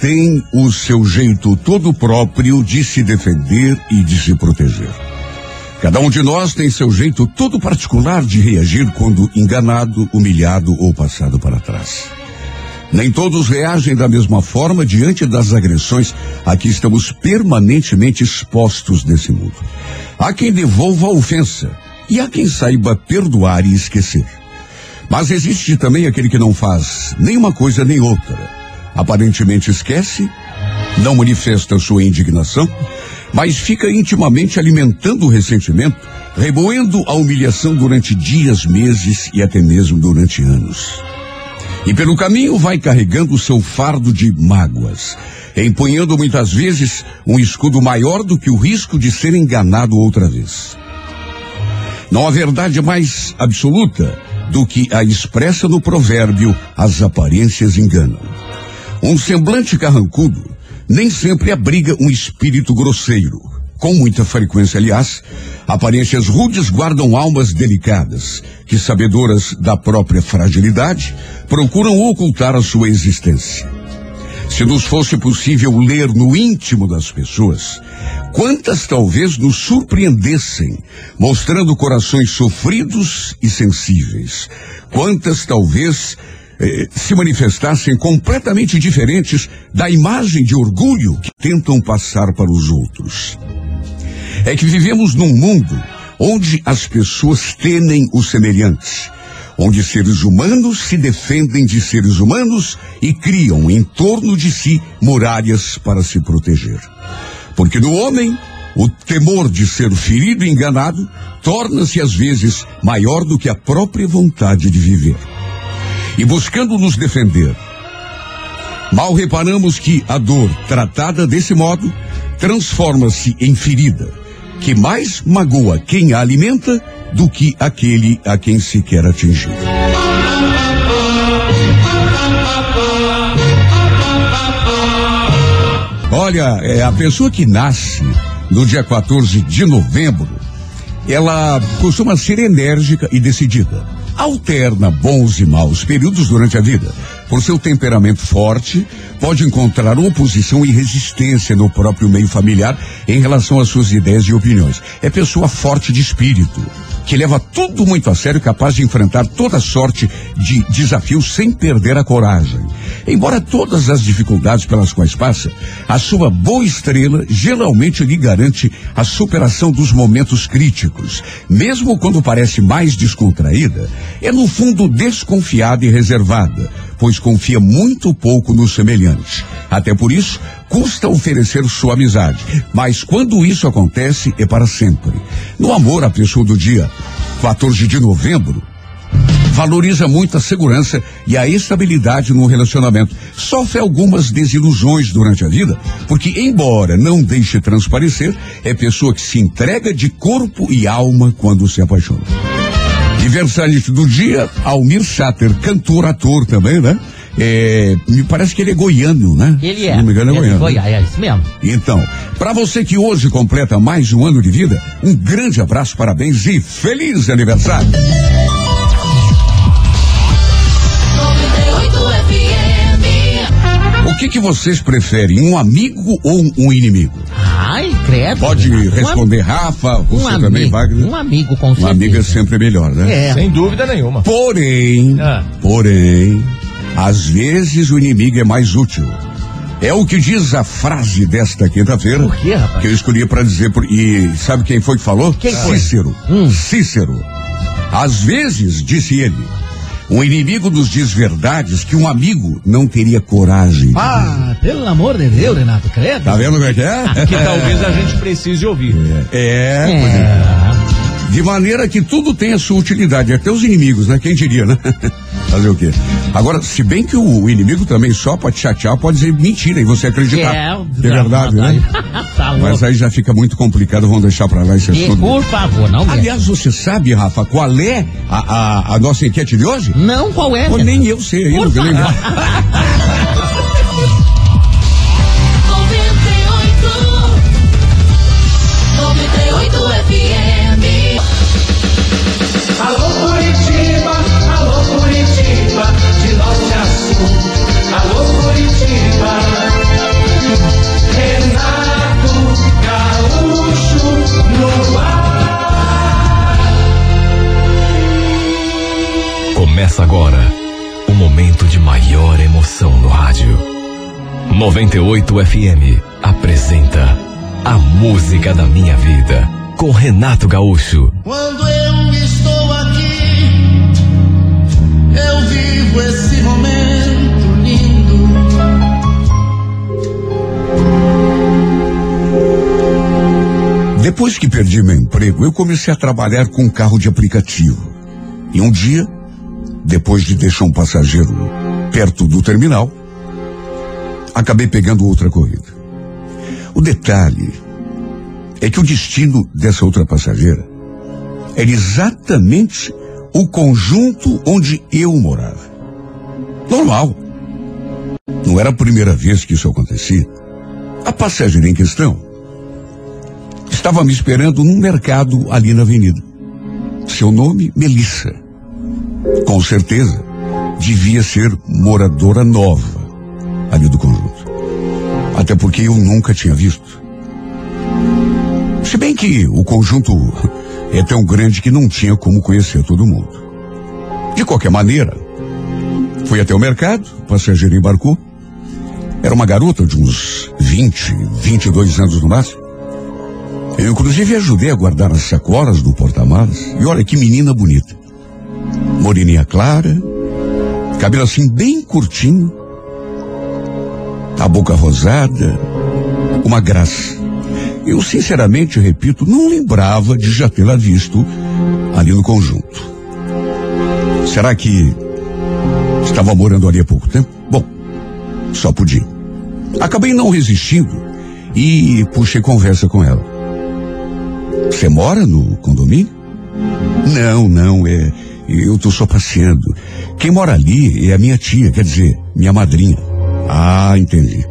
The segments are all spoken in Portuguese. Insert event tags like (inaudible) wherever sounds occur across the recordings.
tem o seu jeito todo próprio de se defender e de se proteger. Cada um de nós tem seu jeito todo particular de reagir quando enganado, humilhado ou passado para trás. Nem todos reagem da mesma forma diante das agressões a que estamos permanentemente expostos nesse mundo. Há quem devolva a ofensa e há quem saiba perdoar e esquecer. Mas existe também aquele que não faz nem uma coisa nem outra. Aparentemente esquece, não manifesta sua indignação, mas fica intimamente alimentando o ressentimento, remoendo a humilhação durante dias, meses e até mesmo durante anos. E pelo caminho vai carregando seu fardo de mágoas, empunhando muitas vezes um escudo maior do que o risco de ser enganado outra vez. Não há verdade mais absoluta do que a expressa no provérbio: as aparências enganam. Um semblante carrancudo nem sempre abriga um espírito grosseiro. Com muita frequência, aliás, aparências rudes guardam almas delicadas, que, sabedoras da própria fragilidade, procuram ocultar a sua existência. Se nos fosse possível ler no íntimo das pessoas, quantas talvez nos surpreendessem, mostrando corações sofridos e sensíveis, quantas talvez eh, se manifestassem completamente diferentes da imagem de orgulho que tentam passar para os outros. É que vivemos num mundo onde as pessoas temem os semelhantes, onde seres humanos se defendem de seres humanos e criam em torno de si muralhas para se proteger. Porque no homem, o temor de ser ferido e enganado torna-se às vezes maior do que a própria vontade de viver e buscando nos defender. Mal reparamos que a dor, tratada desse modo, transforma-se em ferida, que mais magoa quem a alimenta do que aquele a quem se quer atingir. Olha, é, a pessoa que nasce no dia 14 de novembro, ela costuma ser enérgica e decidida alterna bons e maus períodos durante a vida. Por seu temperamento forte, pode encontrar oposição e resistência no próprio meio familiar em relação às suas ideias e opiniões. É pessoa forte de espírito, que leva tudo muito a sério, capaz de enfrentar toda sorte de desafios sem perder a coragem. Embora todas as dificuldades pelas quais passa, a sua boa estrela geralmente lhe garante a superação dos momentos críticos. Mesmo quando parece mais descontraída, é no fundo desconfiada e reservada, pois confia muito pouco no semelhante. Até por isso, custa oferecer sua amizade. Mas quando isso acontece, é para sempre. No amor, a pessoa do dia 14 de novembro valoriza muito a segurança e a estabilidade no relacionamento. Sofre algumas desilusões durante a vida, porque, embora não deixe transparecer, é pessoa que se entrega de corpo e alma quando se apaixona. Aniversário do dia, Almir Sater, cantor, ator também, né? É, me parece que ele é goiano, né? Ele é. Se não me engano, é ele goiano. Goiás, é isso mesmo. Então, para você que hoje completa mais um ano de vida, um grande abraço, parabéns e feliz aniversário. 98 FM. O que que vocês preferem, um amigo ou um inimigo? Ai, credo. Pode responder, Rafa, você também, um amigo, Wagner. um amigo com Um certeza. amigo é sempre melhor, né? É. Sem dúvida nenhuma. Porém, Ah. porém, às vezes o inimigo é mais útil. É o que diz a frase desta quinta-feira. Por quê, rapaz? Que eu escolhi para dizer. Por, e sabe quem foi que falou? Quem foi? Cícero. Hum. Cícero. Às vezes, disse ele, um inimigo nos diz verdades que um amigo não teria coragem. Ah, pelo amor de Deus, Renato, credo. Tá vendo como é que é? Que talvez a (laughs) gente precise ouvir. É, é. É. De maneira que tudo tem a sua utilidade, até os inimigos, né? Quem diria, né? (laughs) Fazer o quê? Agora, se bem que o inimigo também só te chatear pode dizer mentira e você acreditar. É, Que é verdade, né? (laughs) tá Mas aí já fica muito complicado, vamos deixar pra lá esse E, assunto. por favor, não. Aliás, você sabe, Rafa, qual é a, a, a nossa enquete de hoje? Não, qual é? Renato? nem eu sei ainda, eu (laughs) Começa agora o momento de maior emoção no rádio. 98 FM apresenta A Música da Minha Vida com Renato Gaúcho. Quando eu estou aqui, eu vivo esse momento lindo. Depois que perdi meu emprego, eu comecei a trabalhar com um carro de aplicativo. E um dia, depois de deixar um passageiro perto do terminal, acabei pegando outra corrida. O detalhe é que o destino dessa outra passageira era exatamente o conjunto onde eu morava. Normal. Não era a primeira vez que isso acontecia. A passageira em questão estava me esperando num mercado ali na avenida. Seu nome, Melissa. Com certeza, devia ser moradora nova ali do conjunto. Até porque eu nunca tinha visto. Se bem que o conjunto (laughs) é tão grande que não tinha como conhecer todo mundo. De qualquer maneira, fui até o mercado, o passageiro embarcou. Era uma garota de uns 20, 22 anos no máximo. Eu, inclusive, ajudei a guardar as sacolas do porta-malas. E olha que menina bonita. Moreninha clara, cabelo assim bem curtinho, a boca rosada, uma graça. Eu, sinceramente, repito, não lembrava de já tê-la visto ali no conjunto. Será que estava morando ali há pouco tempo? Bom, só podia. Acabei não resistindo e puxei conversa com ela. Você mora no condomínio? Não, não, é. Eu tô só passeando. Quem mora ali é a minha tia, quer dizer, minha madrinha. Ah, entendi.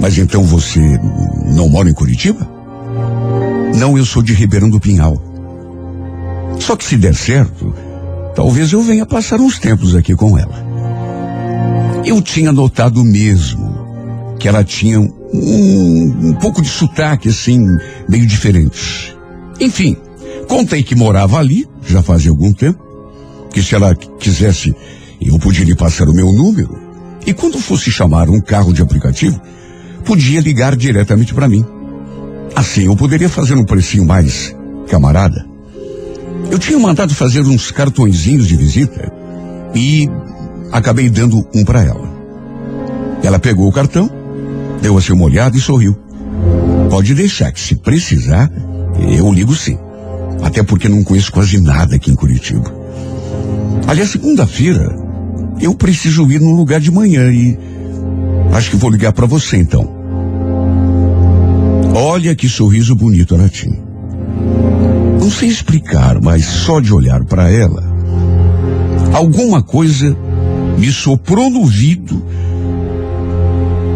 Mas então você não mora em Curitiba? Não, eu sou de Ribeirão do Pinhal. Só que se der certo, talvez eu venha passar uns tempos aqui com ela. Eu tinha notado mesmo que ela tinha um, um pouco de sotaque, assim, meio diferente. Enfim, contei que morava ali, já fazia algum tempo, que se ela quisesse, eu podia lhe passar o meu número, e quando fosse chamar um carro de aplicativo, podia ligar diretamente para mim. Assim eu poderia fazer um precinho mais camarada. Eu tinha mandado fazer uns cartõezinhos de visita e acabei dando um para ela. Ela pegou o cartão, deu assim uma olhada e sorriu. Pode deixar que se precisar, eu ligo sim. Até porque não conheço quase nada aqui em Curitiba. Aliás, segunda-feira, eu preciso ir num lugar de manhã e acho que vou ligar para você então. Olha que sorriso bonito tinha. Não sei explicar, mas só de olhar para ela, alguma coisa me soprou no ouvido.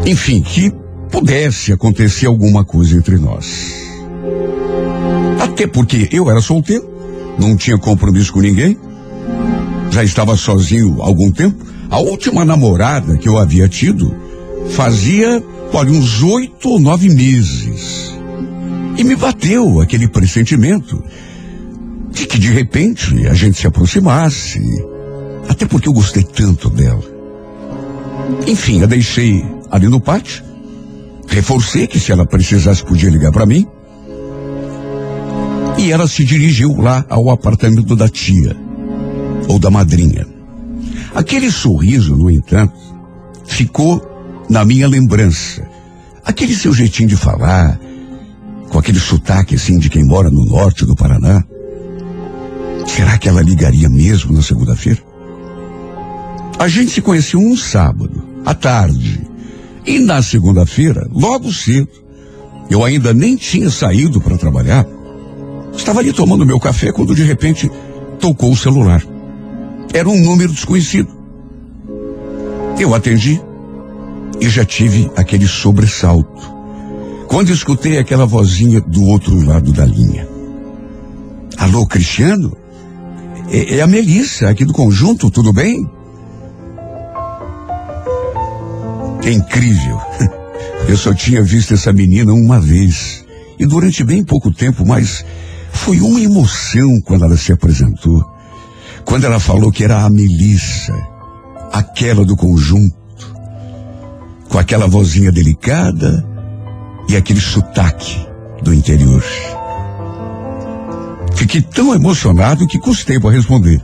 Enfim, que pudesse acontecer alguma coisa entre nós. Até porque eu era solteiro, não tinha compromisso com ninguém, já estava sozinho há algum tempo. A última namorada que eu havia tido fazia, olha, uns oito ou nove meses. E me bateu aquele pressentimento de que de repente a gente se aproximasse. Até porque eu gostei tanto dela. Enfim, a deixei ali no pátio. Reforcei que se ela precisasse podia ligar para mim. E ela se dirigiu lá ao apartamento da tia, ou da madrinha. Aquele sorriso, no entanto, ficou na minha lembrança. Aquele seu jeitinho de falar, com aquele sotaque assim de quem mora no norte do Paraná. Será que ela ligaria mesmo na segunda-feira? A gente se conheceu um sábado, à tarde. E na segunda-feira, logo cedo, eu ainda nem tinha saído para trabalhar. Estava ali tomando meu café quando de repente tocou o celular. Era um número desconhecido. Eu atendi e já tive aquele sobressalto. Quando escutei aquela vozinha do outro lado da linha. Alô, Cristiano? É, é a Melissa, aqui do conjunto, tudo bem? É incrível. (laughs) Eu só tinha visto essa menina uma vez. E durante bem pouco tempo, mas foi uma emoção quando ela se apresentou. Quando ela falou que era a Melissa, aquela do conjunto, com aquela vozinha delicada e aquele sotaque do interior. Fiquei tão emocionado que custei para responder.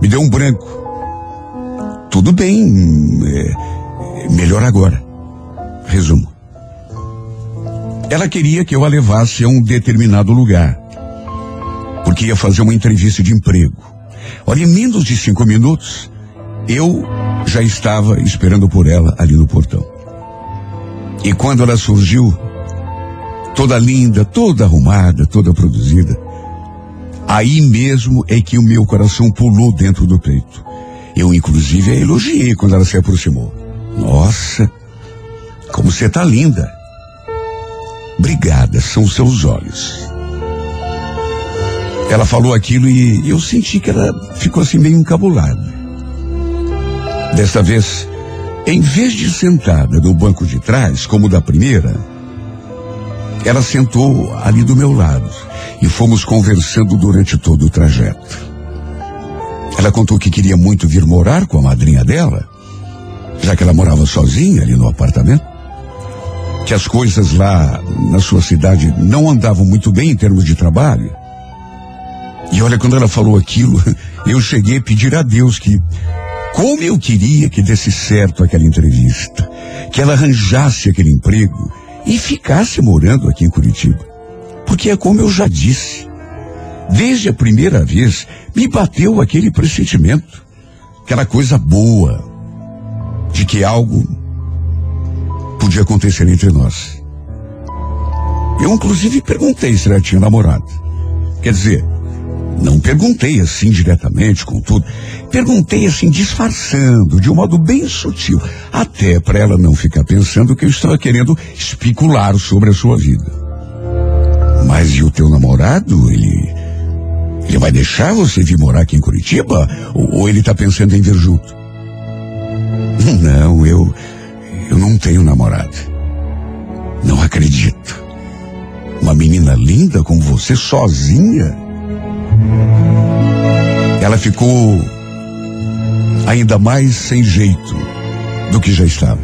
Me deu um branco. Tudo bem, é, melhor agora. Resumo. Ela queria que eu a levasse a um determinado lugar, porque ia fazer uma entrevista de emprego. Olha, em menos de cinco minutos, eu já estava esperando por ela ali no portão. E quando ela surgiu, toda linda, toda arrumada, toda produzida, aí mesmo é que o meu coração pulou dentro do peito. Eu, inclusive, a elogiei quando ela se aproximou. Nossa, como você tá linda. Obrigada, são seus olhos. Ela falou aquilo e eu senti que ela ficou assim meio encabulada. Desta vez, em vez de sentada no banco de trás, como da primeira, ela sentou ali do meu lado e fomos conversando durante todo o trajeto. Ela contou que queria muito vir morar com a madrinha dela, já que ela morava sozinha ali no apartamento, que as coisas lá na sua cidade não andavam muito bem em termos de trabalho. E olha, quando ela falou aquilo, (laughs) eu cheguei a pedir a Deus que como eu queria que desse certo aquela entrevista, que ela arranjasse aquele emprego e ficasse morando aqui em Curitiba. Porque é como eu já disse, desde a primeira vez me bateu aquele pressentimento, aquela coisa boa, de que algo podia acontecer entre nós. Eu inclusive perguntei se ela tinha namorado. Quer dizer, não perguntei assim diretamente, com tudo. Perguntei assim, disfarçando, de um modo bem sutil, até para ela não ficar pensando que eu estava querendo especular sobre a sua vida. Mas e o teu namorado? Ele. Ele vai deixar você vir morar aqui em Curitiba? Ou, ou ele está pensando em vir junto? Não, eu. Eu não tenho namorado. Não acredito. Uma menina linda como você sozinha? Ela ficou ainda mais sem jeito do que já estava.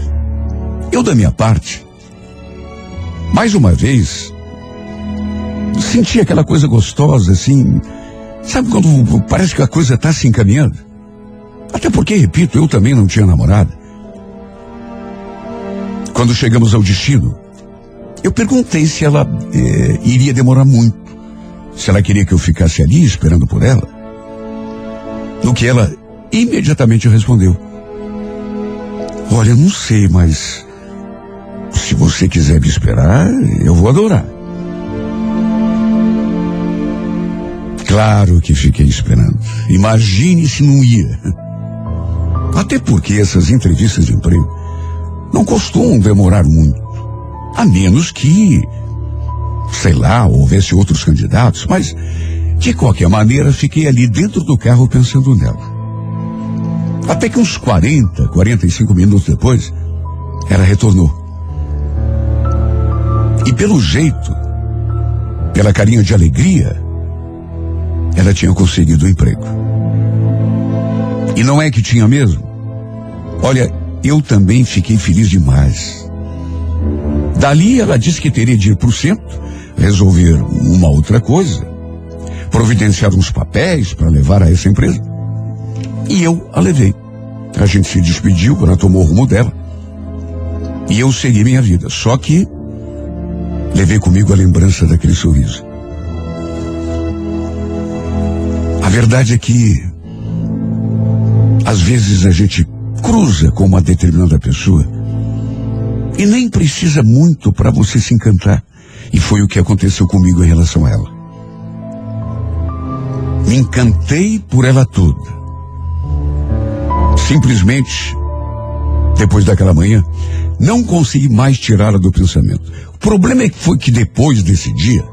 Eu, da minha parte, mais uma vez, senti aquela coisa gostosa, assim. Sabe quando parece que a coisa está se encaminhando? Até porque, repito, eu também não tinha namorada. Quando chegamos ao destino, eu perguntei se ela eh, iria demorar muito, se ela queria que eu ficasse ali esperando por ela. No que ela imediatamente respondeu: Olha, não sei, mas se você quiser me esperar, eu vou adorar. Claro que fiquei esperando. Imagine se não ia. Até porque essas entrevistas de emprego não costumam demorar muito. A menos que, sei lá, houvesse outros candidatos, mas de qualquer maneira fiquei ali dentro do carro pensando nela. Até que uns 40, 45 minutos depois, ela retornou. E pelo jeito, pela carinha de alegria, ela tinha conseguido o um emprego. E não é que tinha mesmo? Olha, eu também fiquei feliz demais. Dali ela disse que teria de ir para o centro, resolver uma outra coisa, providenciar uns papéis para levar a essa empresa. E eu a levei. A gente se despediu, ela tomou o rumo dela. E eu segui minha vida. Só que levei comigo a lembrança daquele sorriso. A verdade é que às vezes a gente cruza com uma determinada pessoa e nem precisa muito para você se encantar. E foi o que aconteceu comigo em relação a ela. Me encantei por ela toda. Simplesmente, depois daquela manhã, não consegui mais tirá-la do pensamento. O problema é que foi que depois desse dia,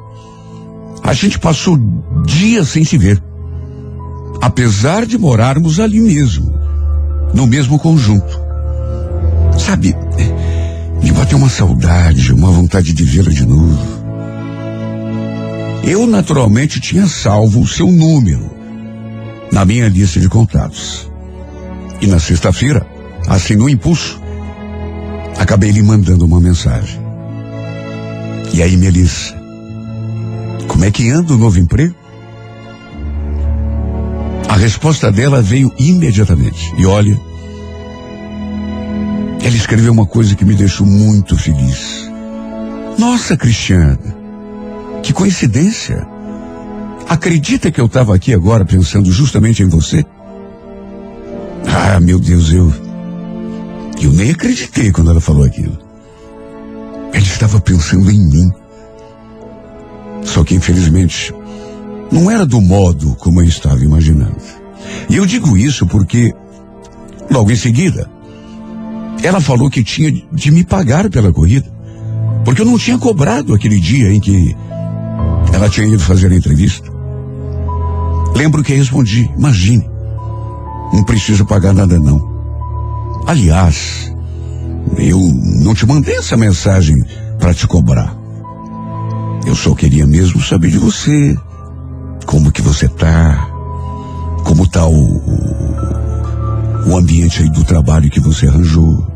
a gente passou dias sem se ver. Apesar de morarmos ali mesmo, no mesmo conjunto. Sabe, me bateu uma saudade, uma vontade de vê-la de novo. Eu naturalmente tinha salvo o seu número. na minha lista de contatos. E na sexta-feira, assim no impulso, acabei lhe mandando uma mensagem. E aí, Melissa, como é que anda o novo emprego? A resposta dela veio imediatamente. E olha, ela escreveu uma coisa que me deixou muito feliz. Nossa, Cristiana, que coincidência. Acredita que eu estava aqui agora pensando justamente em você? Ah, meu Deus, eu. Eu nem acreditei quando ela falou aquilo. Ela estava pensando em mim. Só que, infelizmente, não era do modo como eu estava imaginando. E eu digo isso porque, logo em seguida, ela falou que tinha de me pagar pela corrida. Porque eu não tinha cobrado aquele dia em que ela tinha ido fazer a entrevista. Lembro que respondi, imagine, não preciso pagar nada não. Aliás, eu não te mandei essa mensagem para te cobrar. Eu só queria mesmo saber de você, como que você tá, como tá o, o, ambiente aí do trabalho que você arranjou.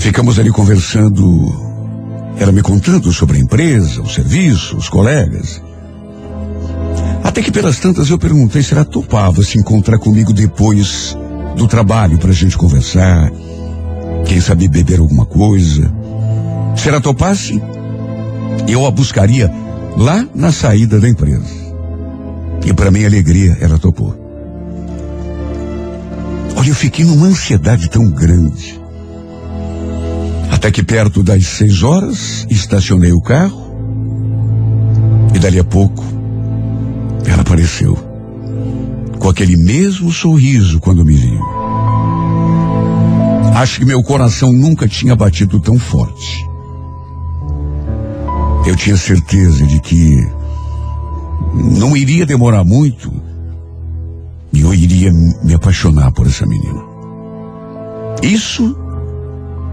Ficamos ali conversando, ela me contando sobre a empresa, o serviço, os colegas. Até que pelas tantas eu perguntei se ela topava se encontrar comigo depois do trabalho para a gente conversar, quem sabe beber alguma coisa. Se ela topasse, eu a buscaria lá na saída da empresa. E para minha alegria, ela topou. Olha, eu fiquei numa ansiedade tão grande. Até que perto das seis horas, estacionei o carro. E dali a pouco, ela apareceu. Com aquele mesmo sorriso quando me viu. Acho que meu coração nunca tinha batido tão forte. Eu tinha certeza de que não iria demorar muito e eu iria me apaixonar por essa menina. Isso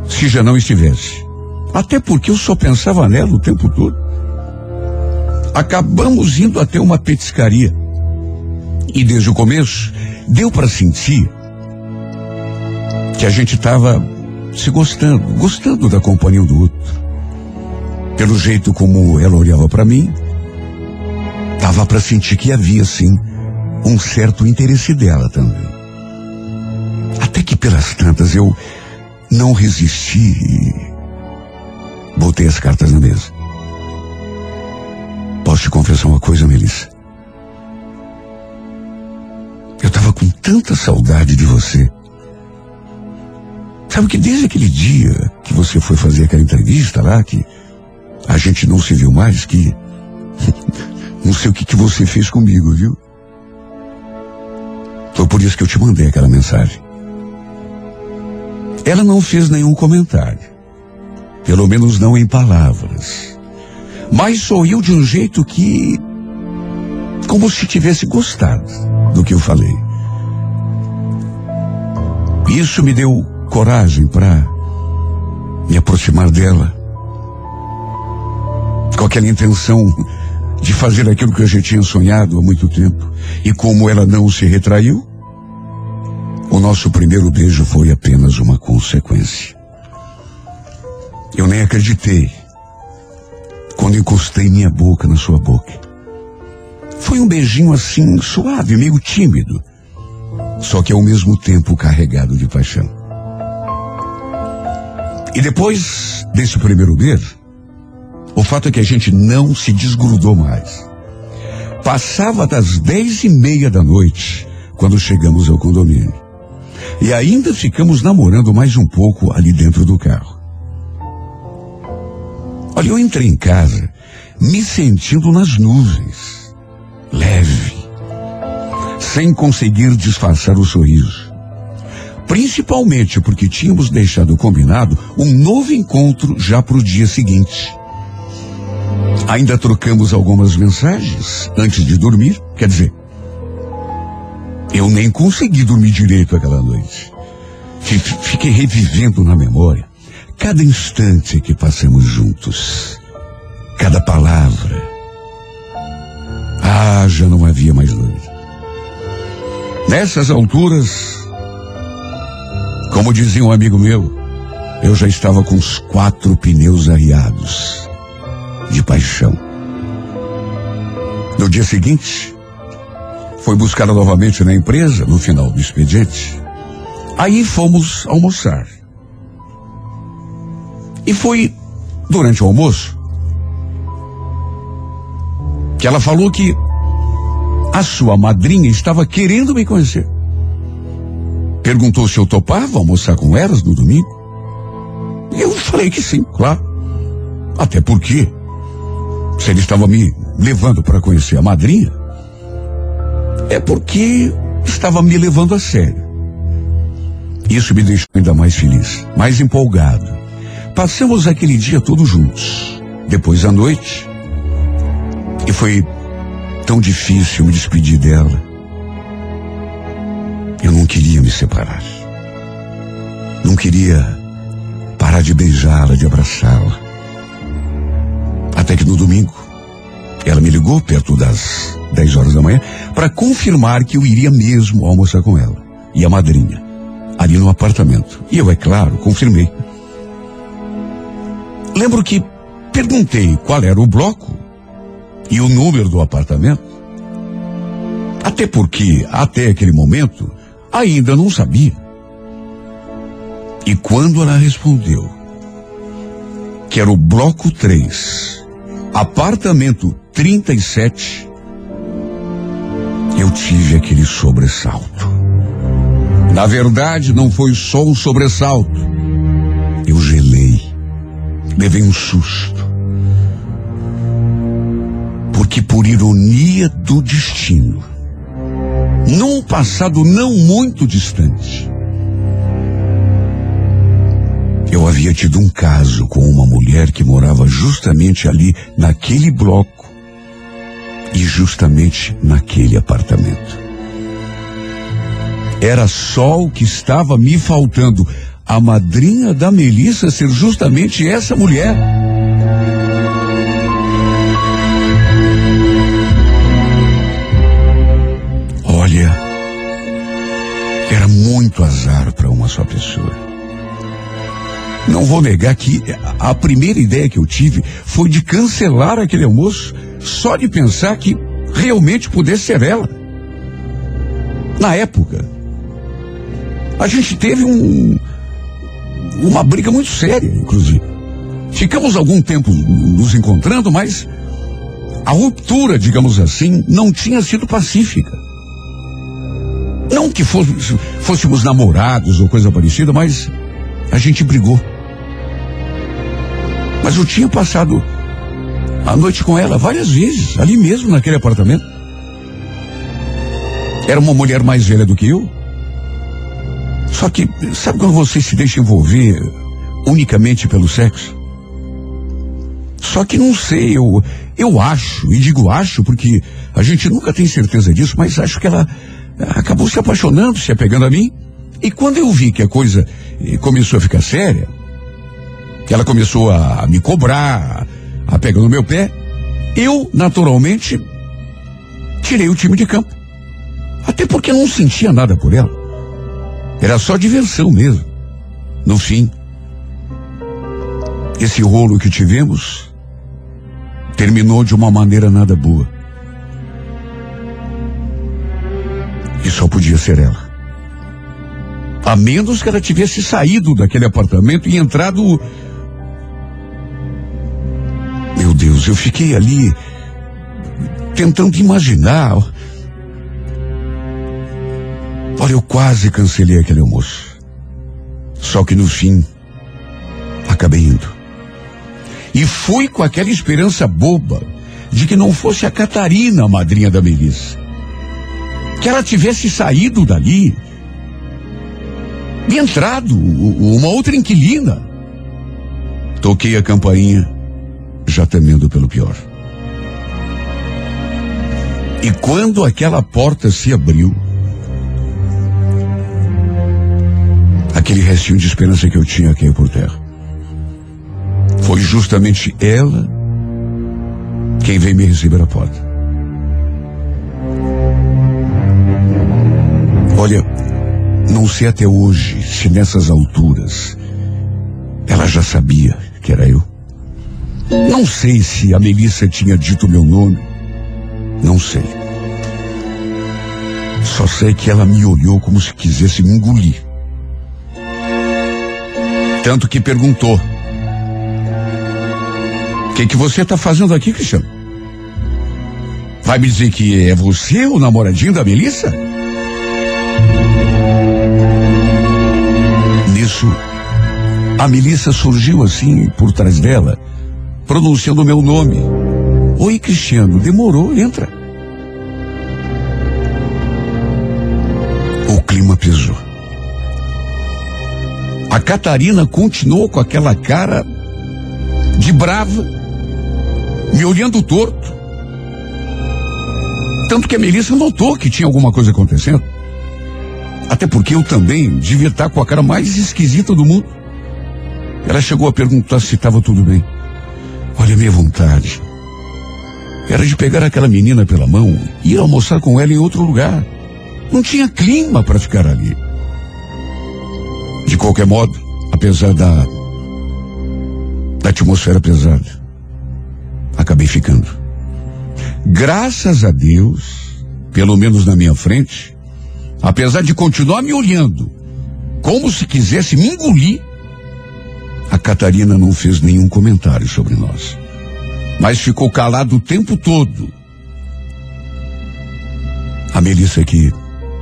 se já não estivesse. Até porque eu só pensava nela o tempo todo. Acabamos indo até uma petiscaria. E desde o começo, deu para sentir que a gente estava se gostando, gostando da companhia do outro. Pelo jeito como ela olhava para mim, dava para sentir que havia sim um certo interesse dela também. Até que pelas tantas eu não resisti e botei as cartas na mesa. Posso te confessar uma coisa, Melissa? Eu estava com tanta saudade de você. Sabe que desde aquele dia que você foi fazer aquela entrevista lá, que a gente não se viu mais, que (laughs) não sei o que, que você fez comigo, viu? Foi por isso que eu te mandei aquela mensagem. Ela não fez nenhum comentário. Pelo menos não em palavras. Mas sorriu de um jeito que. como se tivesse gostado do que eu falei. Isso me deu coragem para me aproximar dela. Com aquela intenção de fazer aquilo que eu já tinha sonhado há muito tempo. E como ela não se retraiu, o nosso primeiro beijo foi apenas uma consequência. Eu nem acreditei quando encostei minha boca na sua boca. Foi um beijinho assim, suave, meio tímido, só que ao mesmo tempo carregado de paixão. E depois desse primeiro beijo, o fato é que a gente não se desgrudou mais. Passava das dez e meia da noite quando chegamos ao condomínio. E ainda ficamos namorando mais um pouco ali dentro do carro. Olha, eu entrei em casa me sentindo nas nuvens, leve, sem conseguir disfarçar o sorriso. Principalmente porque tínhamos deixado combinado um novo encontro já para o dia seguinte. Ainda trocamos algumas mensagens antes de dormir, quer dizer, eu nem consegui dormir direito aquela noite. Fiquei revivendo na memória cada instante que passamos juntos, cada palavra. Ah, já não havia mais dúvida. Nessas alturas, como dizia um amigo meu, eu já estava com os quatro pneus arriados de paixão. No dia seguinte, foi buscá-la novamente na empresa, no final do expediente. Aí fomos almoçar. E foi durante o almoço que ela falou que a sua madrinha estava querendo me conhecer. Perguntou se eu topava almoçar com elas no domingo. E eu falei que sim, claro. Até porque, se ele estava me levando para conhecer a madrinha, é porque estava me levando a sério. Isso me deixou ainda mais feliz, mais empolgado. Passamos aquele dia todos juntos. Depois à noite, e foi tão difícil me despedir dela. Eu não queria me separar. Não queria parar de beijá-la, de abraçá-la. Até que no domingo, ela me ligou perto das 10 horas da manhã para confirmar que eu iria mesmo almoçar com ela e a madrinha, ali no apartamento. E eu, é claro, confirmei. Lembro que perguntei qual era o bloco e o número do apartamento. Até porque, até aquele momento, ainda não sabia. E quando ela respondeu que era o bloco 3, apartamento 37, eu tive aquele sobressalto. Na verdade, não foi só um sobressalto. Eu gelei. Levei um susto. Porque, por ironia do destino, num passado não muito distante, eu havia tido um caso com uma mulher que morava justamente ali, naquele bloco e justamente naquele apartamento. Era só o que estava me faltando. A madrinha da Melissa ser justamente essa mulher. Olha, era muito azar para uma só pessoa. Não vou negar que a primeira ideia que eu tive foi de cancelar aquele almoço, só de pensar que realmente pudesse ser ela. Na época, a gente teve um, uma briga muito séria, inclusive. Ficamos algum tempo nos encontrando, mas a ruptura, digamos assim, não tinha sido pacífica. Não que fôssemos, fôssemos namorados ou coisa parecida, mas a gente brigou. Mas eu tinha passado a noite com ela várias vezes, ali mesmo naquele apartamento. Era uma mulher mais velha do que eu. Só que, sabe quando você se deixa envolver unicamente pelo sexo? Só que não sei, eu, eu acho, e digo acho porque a gente nunca tem certeza disso, mas acho que ela acabou se apaixonando, se apegando a mim. E quando eu vi que a coisa eh, começou a ficar séria, que ela começou a me cobrar, a pegar no meu pé, eu, naturalmente, tirei o time de campo. Até porque não sentia nada por ela. Era só diversão mesmo. No fim, esse rolo que tivemos terminou de uma maneira nada boa. E só podia ser ela. A menos que ela tivesse saído daquele apartamento e entrado. Deus, eu fiquei ali tentando imaginar. Olha, eu quase cancelei aquele almoço. Só que no fim, acabei indo. E fui com aquela esperança boba de que não fosse a Catarina a madrinha da Melissa. Que ela tivesse saído dali e entrado uma outra inquilina. Toquei a campainha, já temendo pelo pior. E quando aquela porta se abriu, aquele restinho de esperança que eu tinha caiu por terra. Foi justamente ela quem veio me receber à porta. Olha, não sei até hoje se nessas alturas ela já sabia que era eu. Não sei se a Melissa tinha dito meu nome. Não sei. Só sei que ela me olhou como se quisesse me engolir. Tanto que perguntou: O que, que você está fazendo aqui, Cristiano? Vai me dizer que é você o namoradinho da Melissa? Nisso, a Melissa surgiu assim por trás dela, pronunciando meu nome. Oi, Cristiano, demorou, entra. O clima pesou. A Catarina continuou com aquela cara de brava, me olhando torto. Tanto que a Melissa notou que tinha alguma coisa acontecendo. Até porque eu também devia estar com a cara mais esquisita do mundo. Ela chegou a perguntar se estava tudo bem. Olha, minha vontade era de pegar aquela menina pela mão e ir almoçar com ela em outro lugar. Não tinha clima para ficar ali. De qualquer modo, apesar da, da atmosfera pesada, acabei ficando. Graças a Deus, pelo menos na minha frente, apesar de continuar me olhando, como se quisesse me engolir, a Catarina não fez nenhum comentário sobre nós. Mas ficou calado o tempo todo. A Melissa aqui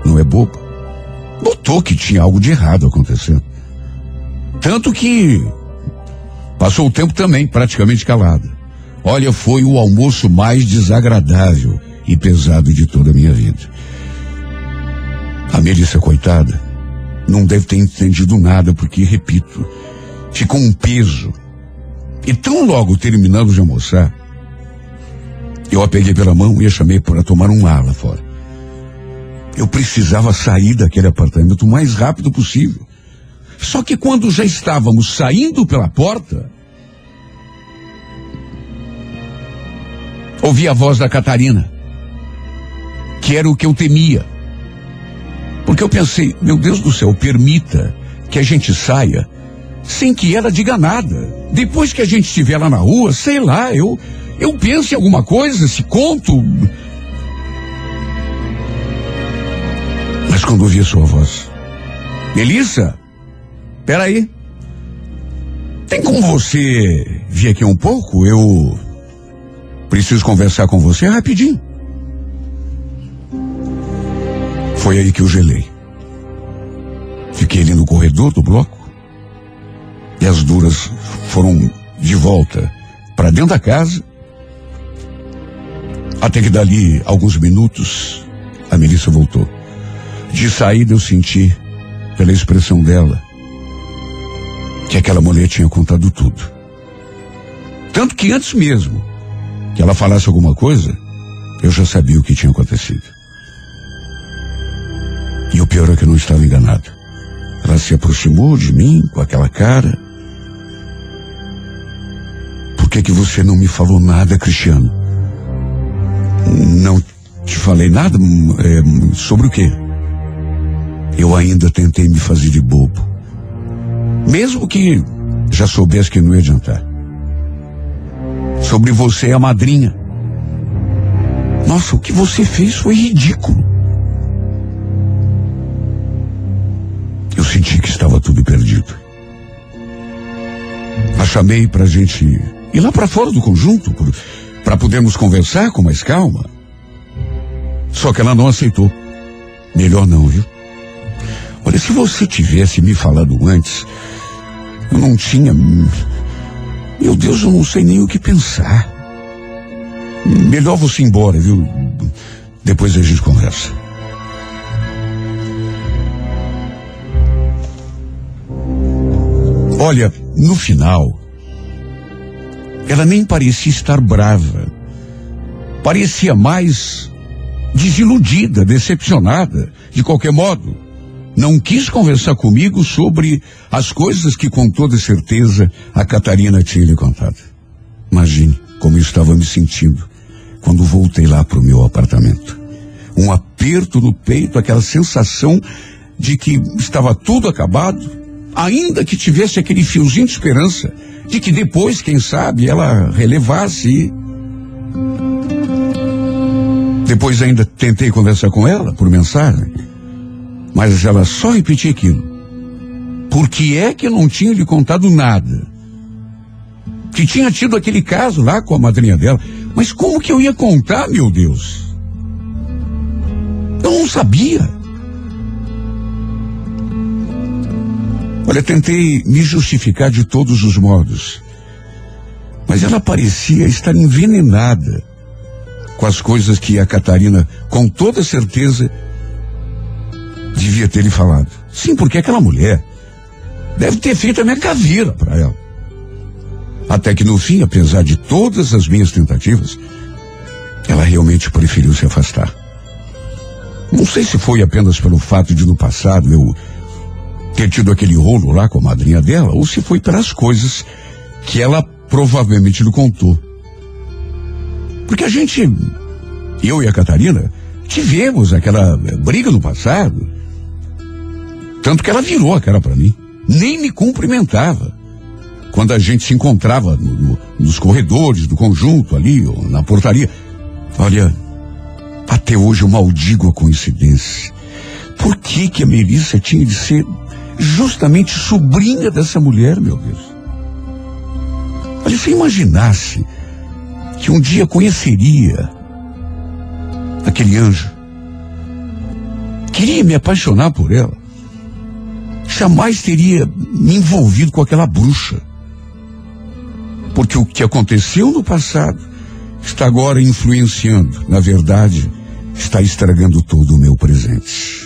não é boba. Notou que tinha algo de errado acontecendo. Tanto que passou o tempo também praticamente calada. Olha, foi o almoço mais desagradável e pesado de toda a minha vida. A Melissa, coitada, não deve ter entendido nada, porque, repito, ficou um peso. E tão logo terminamos de almoçar, eu a peguei pela mão e a chamei para tomar um ar lá fora. Eu precisava sair daquele apartamento o mais rápido possível. Só que quando já estávamos saindo pela porta, ouvi a voz da Catarina, que era o que eu temia. Porque eu pensei, meu Deus do céu, permita que a gente saia sem que ela diga nada. Depois que a gente estiver lá na rua, sei lá, eu eu penso em alguma coisa, se conto. Mas quando ouvi a sua voz, Melissa, peraí. Tem como você vir aqui um pouco? Eu preciso conversar com você rapidinho. Foi aí que eu gelei. Fiquei ali no corredor do bloco. E as duras foram de volta para dentro da casa. Até que dali alguns minutos a Melissa voltou. De saída eu senti, pela expressão dela, que aquela mulher tinha contado tudo. Tanto que antes mesmo que ela falasse alguma coisa, eu já sabia o que tinha acontecido. E o pior é que eu não estava enganado. Ela se aproximou de mim com aquela cara. Que que você não me falou nada, Cristiano? Não te falei nada é, sobre o quê? Eu ainda tentei me fazer de bobo. Mesmo que já soubesse que não ia adiantar. Sobre você e a madrinha. Nossa, o que você fez foi ridículo. Eu senti que estava tudo perdido. A chamei pra gente ir lá para fora do conjunto, para podermos conversar com mais calma. Só que ela não aceitou. Melhor não, viu? Olha, se você tivesse me falado antes, eu não tinha. Meu Deus, eu não sei nem o que pensar. Melhor você ir embora, viu? Depois a gente conversa. Olha, no final, ela nem parecia estar brava. Parecia mais desiludida, decepcionada. De qualquer modo, não quis conversar comigo sobre as coisas que com toda certeza a Catarina tinha lhe contado. Imagine como eu estava me sentindo quando voltei lá para o meu apartamento. um aperto no peito, aquela sensação de que estava tudo acabado, ainda que tivesse aquele fiozinho de esperança de que depois, quem sabe, ela relevasse. Depois ainda tentei conversar com ela por mensagem, mas ela só repetia aquilo. Por que é que eu não tinha lhe contado nada? Que tinha tido aquele caso lá com a madrinha dela. Mas como que eu ia contar, meu Deus? Eu não sabia. Olha, tentei me justificar de todos os modos. Mas ela parecia estar envenenada com as coisas que a Catarina, com toda certeza, devia ter lhe falado. Sim, porque aquela mulher deve ter feito a minha caveira para ela. Até que no fim, apesar de todas as minhas tentativas, ela realmente preferiu se afastar. Não sei se foi apenas pelo fato de no passado eu ter tido aquele rolo lá com a madrinha dela, ou se foi pelas coisas que ela provavelmente lhe contou. Porque a gente, eu e a Catarina, tivemos aquela eh, briga no passado. Tanto que ela virou a cara para mim. Nem me cumprimentava. Quando a gente se encontrava no, no, nos corredores do conjunto ali, ou na portaria. Olha, até hoje eu maldigo a coincidência. Por que que a Melissa tinha de ser justamente sobrinha dessa mulher, meu Deus? Olha, se eu imaginasse que um dia conheceria aquele anjo, queria me apaixonar por ela, jamais teria me envolvido com aquela bruxa. Porque o que aconteceu no passado está agora influenciando, na verdade, está estragando todo o meu presente.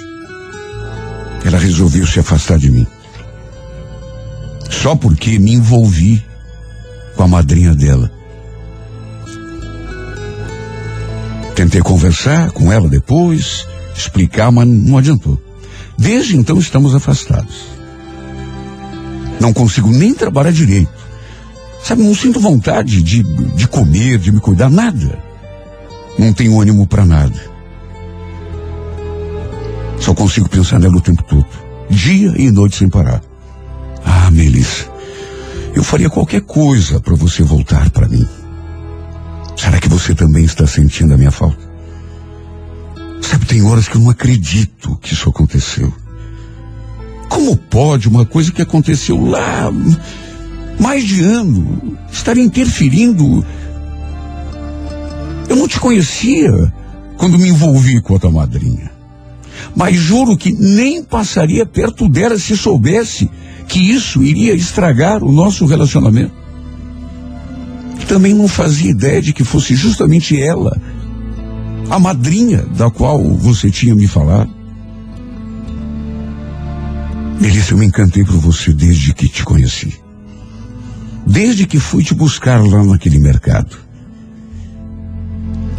Ela resolveu se afastar de mim. Só porque me envolvi com a madrinha dela. Tentei conversar com ela depois, explicar, mas não adiantou. Desde então estamos afastados. Não consigo nem trabalhar direito. Sabe, não sinto vontade de, de comer, de me cuidar, nada. Não tenho ânimo para nada. Só consigo pensar nela o tempo todo. Dia e noite sem parar. Ah, Melissa, eu faria qualquer coisa para você voltar para mim. Será que você também está sentindo a minha falta? Sabe, tem horas que eu não acredito que isso aconteceu. Como pode uma coisa que aconteceu lá mais de ano estar interferindo? Eu não te conhecia quando me envolvi com a tua madrinha. Mas juro que nem passaria perto dela se soubesse que isso iria estragar o nosso relacionamento. Também não fazia ideia de que fosse justamente ela, a madrinha da qual você tinha me falado. Melissa, eu me encantei por você desde que te conheci. Desde que fui te buscar lá naquele mercado.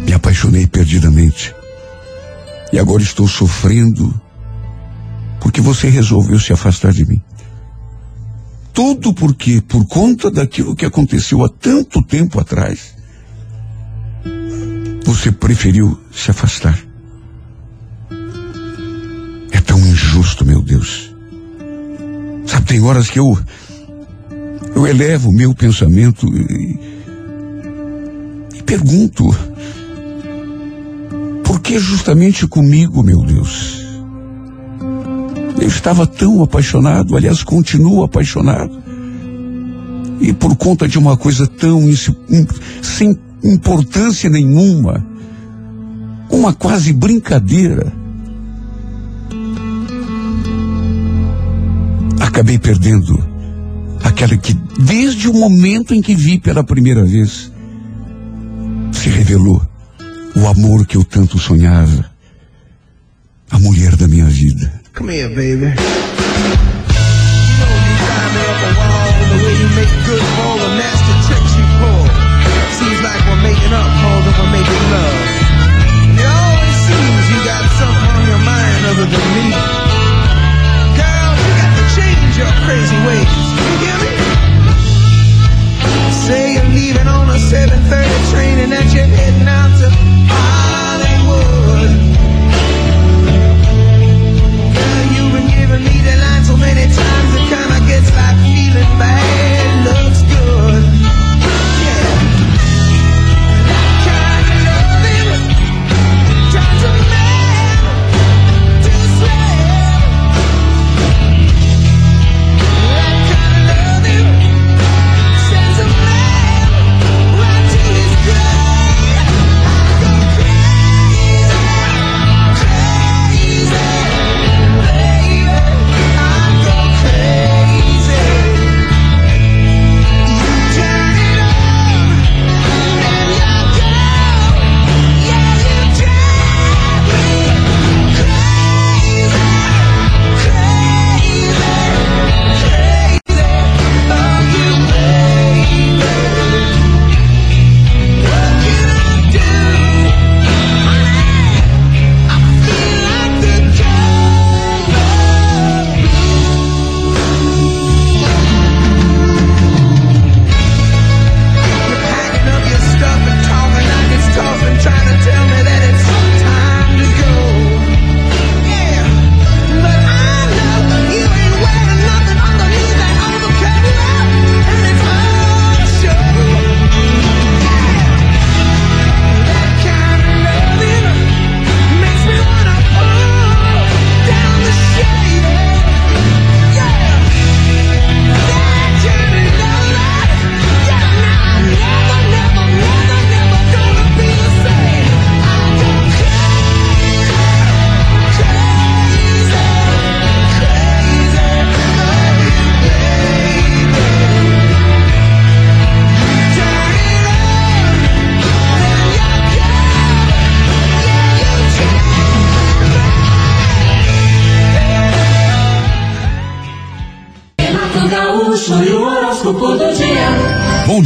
Me apaixonei perdidamente. E agora estou sofrendo porque você resolveu se afastar de mim. Tudo porque, por conta daquilo que aconteceu há tanto tempo atrás, você preferiu se afastar. É tão injusto, meu Deus. Sabe, tem horas que eu eu elevo o meu pensamento e, e pergunto: por que justamente comigo, meu Deus? Eu estava tão apaixonado, aliás, continuo apaixonado. E por conta de uma coisa tão sem importância nenhuma, uma quase brincadeira, acabei perdendo aquela que, desde o momento em que vi pela primeira vez, se revelou o amor que eu tanto sonhava, a mulher da minha vida. Come here, baby.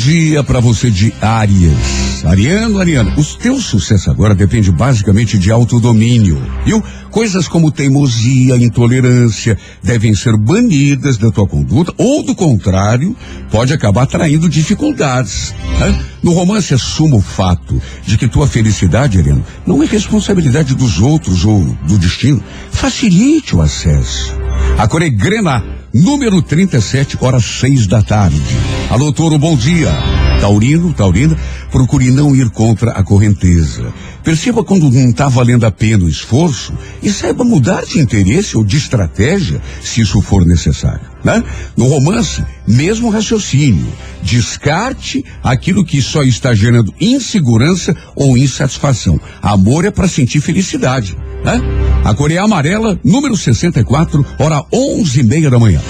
Dia. Para você de Áries. Ariano, Ariano, o teu sucesso agora depende basicamente de autodomínio, viu? Coisas como teimosia, intolerância devem ser banidas da tua conduta ou, do contrário, pode acabar traindo dificuldades. né? No romance, assuma o fato de que tua felicidade, Ariano, não é responsabilidade dos outros ou do destino. Facilite o acesso. A cor é Grena, número 37, horas seis da tarde. Alô, Toro, bom dia. Taurino, Taurina, procure não ir contra a correnteza. Perceba quando não está valendo a pena o esforço e saiba mudar de interesse ou de estratégia se isso for necessário. Né? No romance, mesmo raciocínio. Descarte aquilo que só está gerando insegurança ou insatisfação. Amor é para sentir felicidade. Né? A Coreia Amarela, número 64, hora onze e meia da manhã.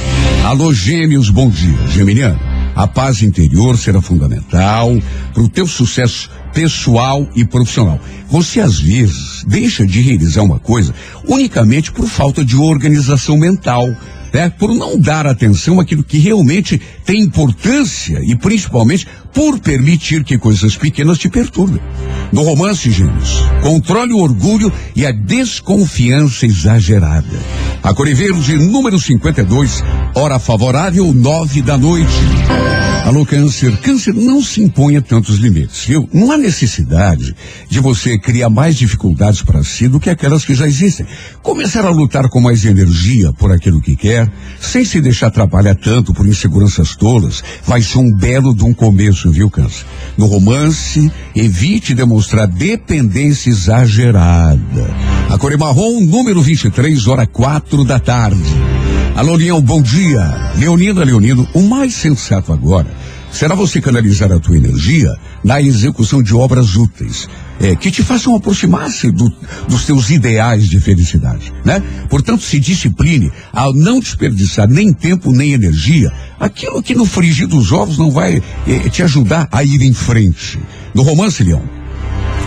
Alô, gêmeos, bom dia. Geminiano, a paz interior será fundamental para o teu sucesso pessoal e profissional. Você às vezes deixa de realizar uma coisa unicamente por falta de organização mental, Por não dar atenção àquilo que realmente tem importância e principalmente por permitir que coisas pequenas te perturbem. No romance, gêmeos, controle o orgulho e a desconfiança exagerada. A Verde, número 52, hora favorável, nove da noite. Alô, câncer. Câncer não se impõe a tantos limites, viu? Não há necessidade de você criar mais dificuldades para si do que aquelas que já existem. Começar a lutar com mais energia por aquilo que quer, sem se deixar atrapalhar tanto por inseguranças tolas, vai ser um belo de um começo, viu, câncer? No romance, evite demonstrar dependência exagerada. A Core Marrom, número 23, hora quatro da tarde. Alô, Leão, bom dia. Leonina, Leonino, o mais sensato agora será você canalizar a tua energia na execução de obras úteis, é, que te façam aproximar-se do- dos teus ideais de felicidade, né? Portanto, se discipline ao não desperdiçar nem tempo nem energia, aquilo que no frigir dos ovos não vai eh, te ajudar a ir em frente. No romance, Leão,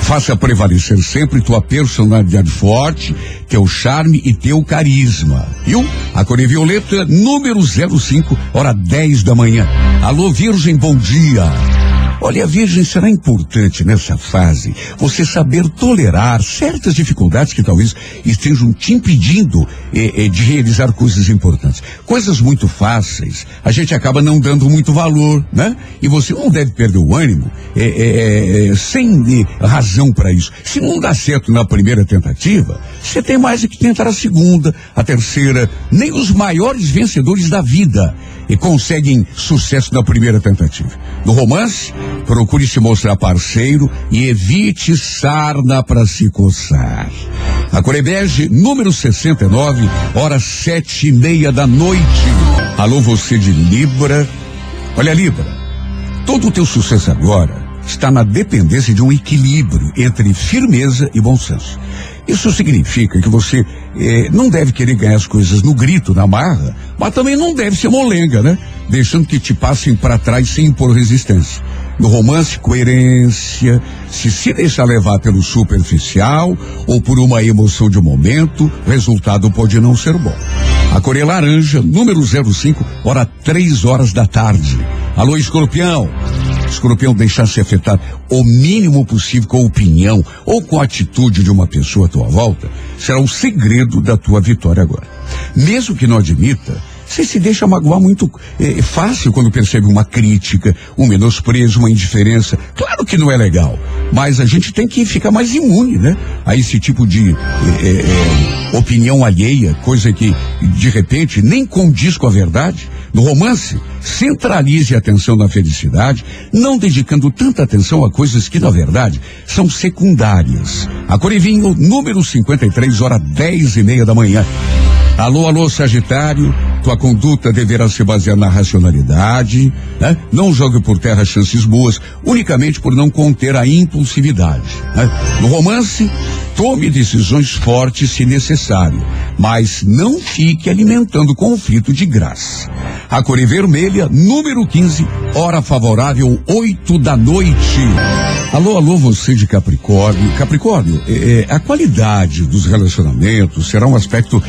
Faça prevalecer sempre tua personalidade forte, teu charme e teu carisma. Viu? A Cor Violeta, número 05, hora 10 da manhã. Alô, Virgem, bom dia. Olha, Virgem, será importante nessa fase você saber tolerar certas dificuldades que talvez estejam te impedindo eh, eh, de realizar coisas importantes. Coisas muito fáceis, a gente acaba não dando muito valor, né? E você não deve perder o ânimo eh, eh, eh, sem eh, razão para isso. Se não dá certo na primeira tentativa, você tem mais que tentar a segunda, a terceira. Nem os maiores vencedores da vida e conseguem sucesso na primeira tentativa. No romance, procure se mostrar parceiro e evite sarna para se coçar. A Corebege, número 69, horas sete e meia da noite. Alô, você de Libra. Olha, Libra, todo o teu sucesso agora está na dependência de um equilíbrio entre firmeza e bom senso. Isso significa que você eh, não deve querer ganhar as coisas no grito, na marra, mas também não deve ser molenga, né? Deixando que te passem para trás sem impor resistência. No romance, coerência, se se deixar levar pelo superficial ou por uma emoção de momento, o resultado pode não ser bom. A Coreia Laranja, número 05, hora três horas da tarde. Alô, escorpião. Escorpião deixar-se afetar o mínimo possível com a opinião ou com a atitude de uma pessoa à tua volta será o segredo da tua vitória agora. Mesmo que não admita, você se deixa magoar muito eh, fácil quando percebe uma crítica, um menosprezo, uma indiferença. Claro que não é legal, mas a gente tem que ficar mais imune, né? A esse tipo de eh, eh, opinião alheia, coisa que de repente nem condiz com a verdade. No romance, centralize a atenção na felicidade, não dedicando tanta atenção a coisas que, na verdade, são secundárias. A Corivinho, número 53, hora dez e meia da manhã. Alô, alô, Sagitário, tua conduta deverá se basear na racionalidade, né? Não jogue por terra chances boas, unicamente por não conter a impulsividade. né? No romance, tome decisões fortes se necessário, mas não fique alimentando conflito de graça. A cor vermelha, número 15, hora favorável, 8 da noite. Alô, alô, você de Capricórnio. Capricórnio, é, é, a qualidade dos relacionamentos será um aspecto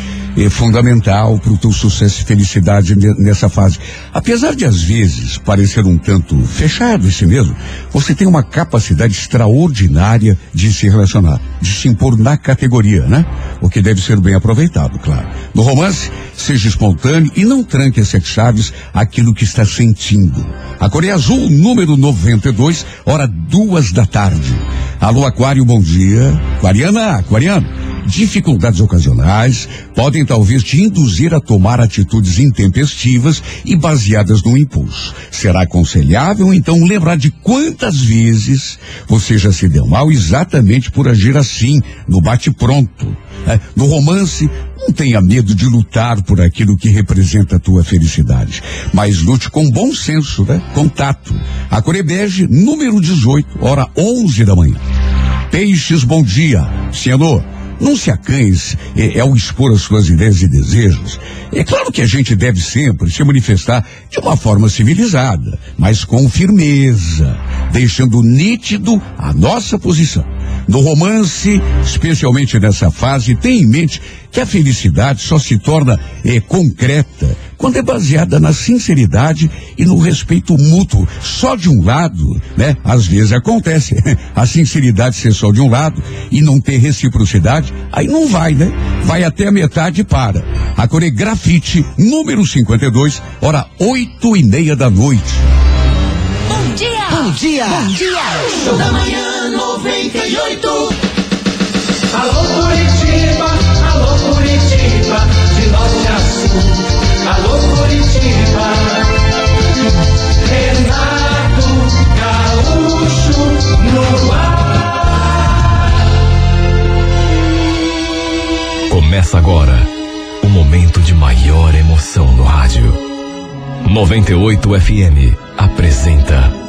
é fundamental para o teu sucesso e felicidade ne- nessa fase. Apesar de às vezes parecer um tanto fechado em si mesmo, você tem uma capacidade extraordinária de se relacionar, de se impor na categoria, né? O que deve ser bem aproveitado, claro. No romance, seja espontâneo e não tranque as sete chaves aquilo que está sentindo. A Coreia Azul, número 92, hora duas da tarde. Alô, Aquário, bom dia. Aquariana, Aquariano. Dificuldades ocasionais podem talvez te induzir a tomar atitudes intempestivas e baseadas no impulso. Será aconselhável então lembrar de quantas vezes você já se deu mal exatamente por agir assim, no bate-pronto. É, no romance, não tenha medo de lutar por aquilo que representa a tua felicidade, mas lute com bom senso, né? Contato. A Corebege, número 18, hora 11 da manhã. Peixes, bom dia. Senhor, não se acanhe é, ao expor as suas ideias e desejos. É claro que a gente deve sempre se manifestar de uma forma civilizada, mas com firmeza, deixando nítido a nossa posição. No romance, especialmente nessa fase, tenha em mente que a felicidade só se torna é, concreta quando é baseada na sinceridade e no respeito mútuo. Só de um lado, né? Às vezes acontece (laughs) a sinceridade ser só de um lado e não ter reciprocidade, aí não vai, né? Vai até a metade e para. A Core Grafite, número 52, hora oito e meia da noite. Bom dia! Bom dia! Show da manhã 98. Alô Curitiba, alô Curitiba, de norte a sul. Alô Curitiba. Renato Gaúcho no ar. Começa agora o momento de maior emoção no rádio. 98 FM apresenta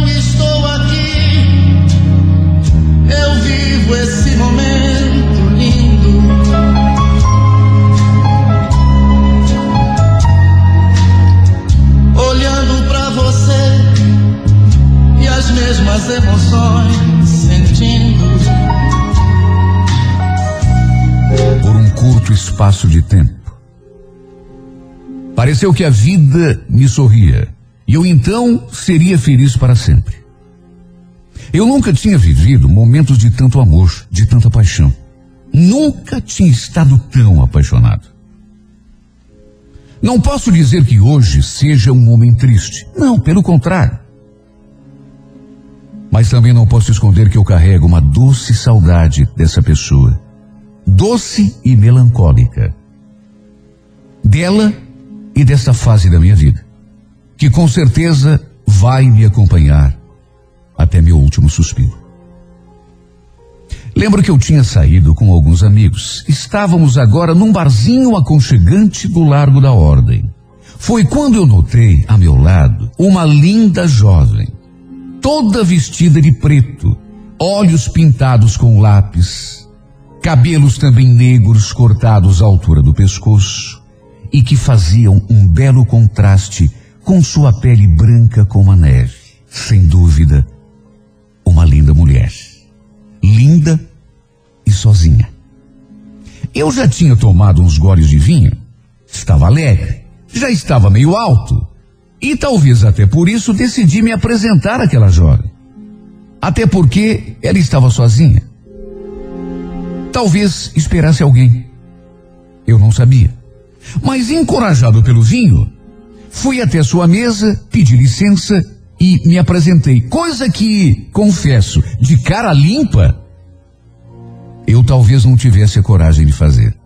vivo esse momento lindo. Olhando pra você e as mesmas emoções sentindo. por um curto espaço de tempo. Pareceu que a vida me sorria e eu então seria feliz para sempre. Eu nunca tinha vivido momentos de tanto amor, de tanta paixão. Nunca tinha estado tão apaixonado. Não posso dizer que hoje seja um homem triste. Não, pelo contrário. Mas também não posso esconder que eu carrego uma doce saudade dessa pessoa doce e melancólica. Dela e dessa fase da minha vida, que com certeza vai me acompanhar até meu último suspiro. Lembro que eu tinha saído com alguns amigos. Estávamos agora num barzinho aconchegante do Largo da Ordem. Foi quando eu notei a meu lado uma linda jovem, toda vestida de preto, olhos pintados com lápis, cabelos também negros cortados à altura do pescoço e que faziam um belo contraste com sua pele branca como a neve. Sem dúvida, uma linda mulher. Linda e sozinha. Eu já tinha tomado uns goles de vinho, estava alegre, já estava meio alto e talvez até por isso decidi me apresentar àquela jovem. Até porque ela estava sozinha. Talvez esperasse alguém. Eu não sabia. Mas encorajado pelo vinho, fui até sua mesa, pedi licença e me apresentei. Coisa que, confesso, de cara limpa, eu talvez não tivesse a coragem de fazer.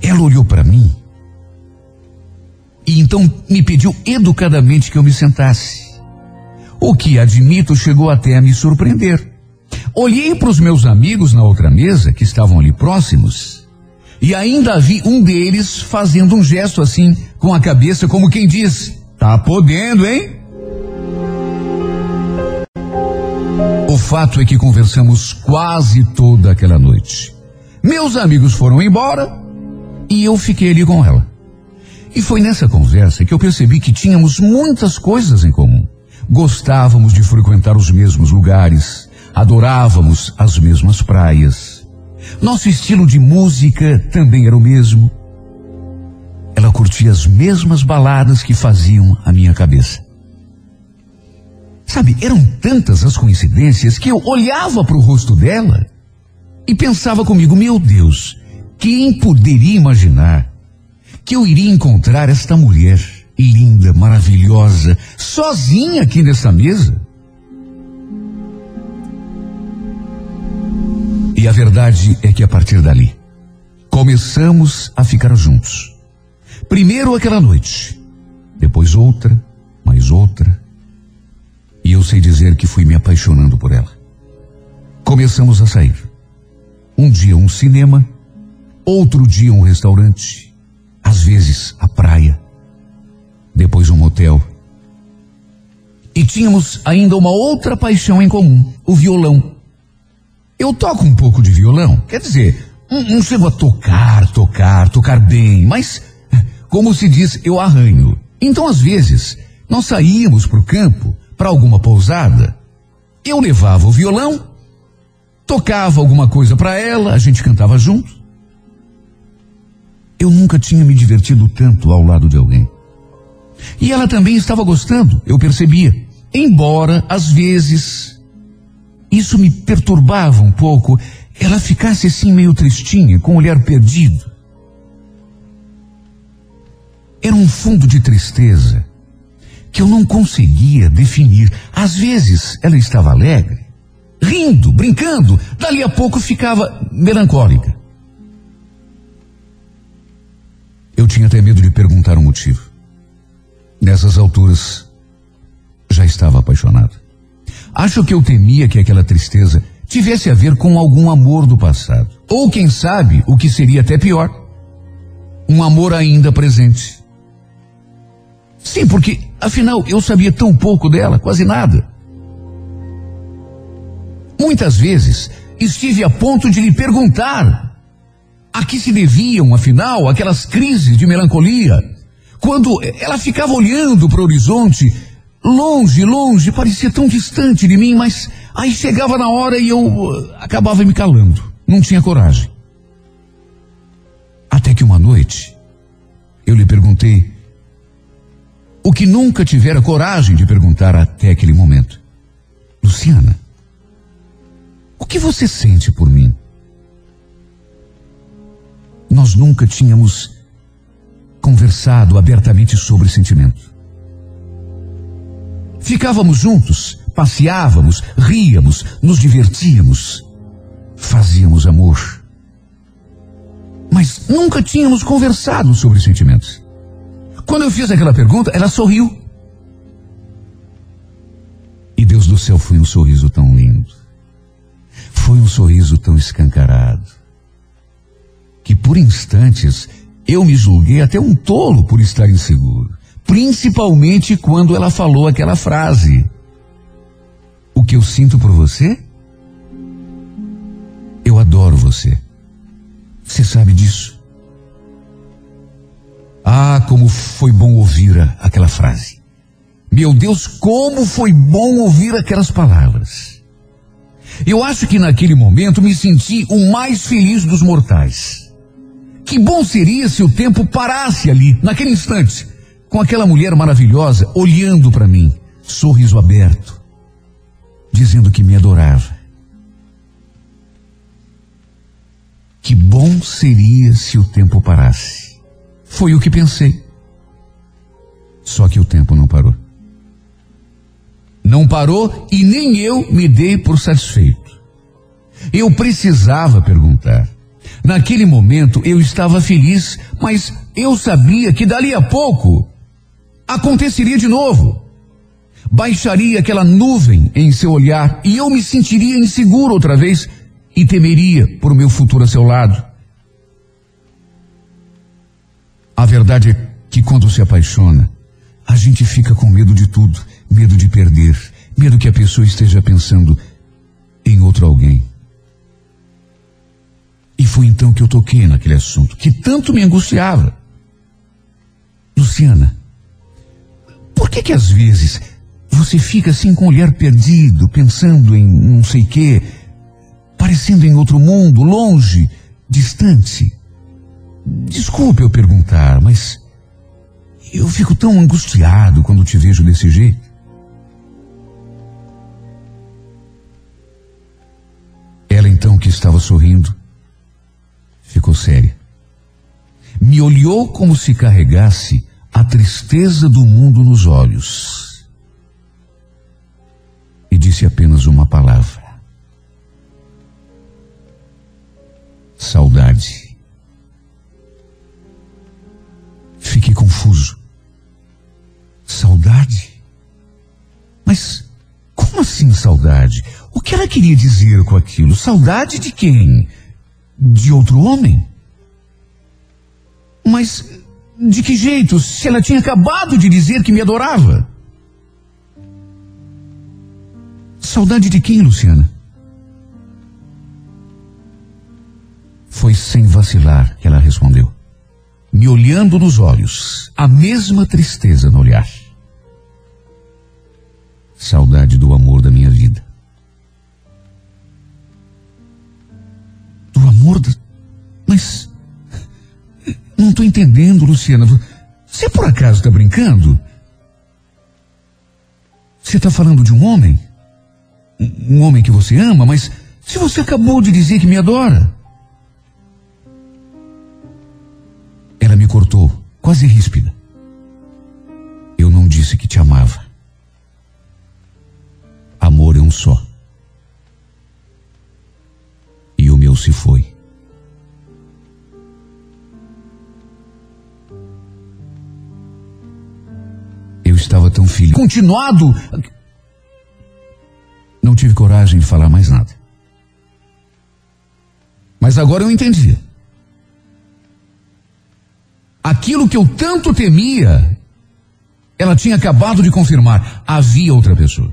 Ela olhou para mim e então me pediu educadamente que eu me sentasse. O que, admito, chegou até a me surpreender. Olhei para os meus amigos na outra mesa, que estavam ali próximos, E ainda vi um deles fazendo um gesto assim com a cabeça, como quem diz: Tá podendo, hein? O fato é que conversamos quase toda aquela noite. Meus amigos foram embora e eu fiquei ali com ela. E foi nessa conversa que eu percebi que tínhamos muitas coisas em comum. Gostávamos de frequentar os mesmos lugares, adorávamos as mesmas praias. Nosso estilo de música também era o mesmo. Ela curtia as mesmas baladas que faziam a minha cabeça. Sabe, eram tantas as coincidências que eu olhava para o rosto dela e pensava comigo, meu Deus, quem poderia imaginar que eu iria encontrar esta mulher linda, maravilhosa, sozinha aqui nessa mesa? E a verdade é que a partir dali, começamos a ficar juntos. Primeiro aquela noite, depois outra, mais outra. E eu sei dizer que fui me apaixonando por ela. Começamos a sair. Um dia um cinema, outro dia um restaurante, às vezes a praia, depois um motel. E tínhamos ainda uma outra paixão em comum, o violão. Eu toco um pouco de violão, quer dizer, não, não chego a tocar, tocar, tocar bem, mas, como se diz, eu arranho. Então, às vezes, nós saíamos para o campo, para alguma pousada, eu levava o violão, tocava alguma coisa para ela, a gente cantava junto. Eu nunca tinha me divertido tanto ao lado de alguém. E ela também estava gostando, eu percebia. Embora, às vezes, isso me perturbava um pouco, ela ficasse assim meio tristinha, com o olhar perdido. Era um fundo de tristeza que eu não conseguia definir. Às vezes ela estava alegre, rindo, brincando, dali a pouco ficava melancólica. Eu tinha até medo de perguntar o motivo. Nessas alturas, já estava apaixonado. Acho que eu temia que aquela tristeza tivesse a ver com algum amor do passado. Ou quem sabe, o que seria até pior, um amor ainda presente. Sim, porque afinal eu sabia tão pouco dela, quase nada. Muitas vezes estive a ponto de lhe perguntar a que se deviam, afinal, aquelas crises de melancolia, quando ela ficava olhando para o horizonte, longe, longe, parecia tão distante de mim, mas aí chegava na hora e eu uh, acabava me calando, não tinha coragem. Até que uma noite, eu lhe perguntei o que nunca tivera coragem de perguntar até aquele momento. Luciana, o que você sente por mim? Nós nunca tínhamos conversado abertamente sobre sentimento. Ficávamos juntos, passeávamos, ríamos, nos divertíamos, fazíamos amor. Mas nunca tínhamos conversado sobre sentimentos. Quando eu fiz aquela pergunta, ela sorriu. E Deus do céu foi um sorriso tão lindo. Foi um sorriso tão escancarado. Que por instantes eu me julguei até um tolo por estar inseguro. Principalmente quando ela falou aquela frase. O que eu sinto por você? Eu adoro você. Você sabe disso? Ah, como foi bom ouvir aquela frase. Meu Deus, como foi bom ouvir aquelas palavras. Eu acho que naquele momento me senti o mais feliz dos mortais. Que bom seria se o tempo parasse ali, naquele instante, com aquela mulher maravilhosa olhando para mim, sorriso aberto, dizendo que me adorava. Que bom seria se o tempo parasse. Foi o que pensei. Só que o tempo não parou. Não parou e nem eu me dei por satisfeito. Eu precisava perguntar. Naquele momento eu estava feliz, mas eu sabia que dali a pouco aconteceria de novo. Baixaria aquela nuvem em seu olhar e eu me sentiria inseguro outra vez e temeria por meu futuro a seu lado. A verdade é que quando se apaixona, a gente fica com medo de tudo, medo de perder, medo que a pessoa esteja pensando em outro alguém. E foi então que eu toquei naquele assunto, que tanto me angustiava. Luciana, por que que às vezes você fica assim com o olhar perdido, pensando em não sei quê, parecendo em outro mundo, longe, distante? Desculpe eu perguntar, mas eu fico tão angustiado quando te vejo desse jeito. Ela então, que estava sorrindo, ficou séria. Me olhou como se carregasse a tristeza do mundo nos olhos. E disse apenas uma palavra: saudade. Fiquei confuso. Saudade? Mas como assim saudade? O que ela queria dizer com aquilo? Saudade de quem? De outro homem? Mas de que jeito? Se ela tinha acabado de dizer que me adorava? Saudade de quem, Luciana? Foi sem vacilar que ela respondeu, me olhando nos olhos, a mesma tristeza no olhar. Saudade do amor da minha vida. Do amor da. Mas. Não estou entendendo, Luciana. Você por acaso está brincando? Você está falando de um homem? Um homem que você ama, mas se você acabou de dizer que me adora. Ela me cortou, quase ríspida. Eu não disse que te amava. Amor é um só. E o meu se foi. Eu estava tão feliz. Continuado. Não tive coragem de falar mais nada. Mas agora eu entendi. Aquilo que eu tanto temia, ela tinha acabado de confirmar. Havia outra pessoa.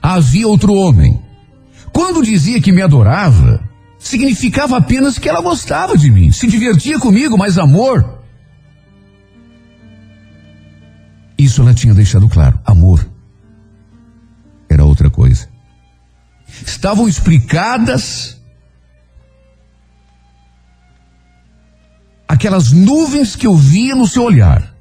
Havia outro homem. Quando dizia que me adorava, significava apenas que ela gostava de mim, se divertia comigo, mas amor. Isso ela tinha deixado claro. Amor era outra coisa. Estavam explicadas aquelas nuvens que eu via no seu olhar.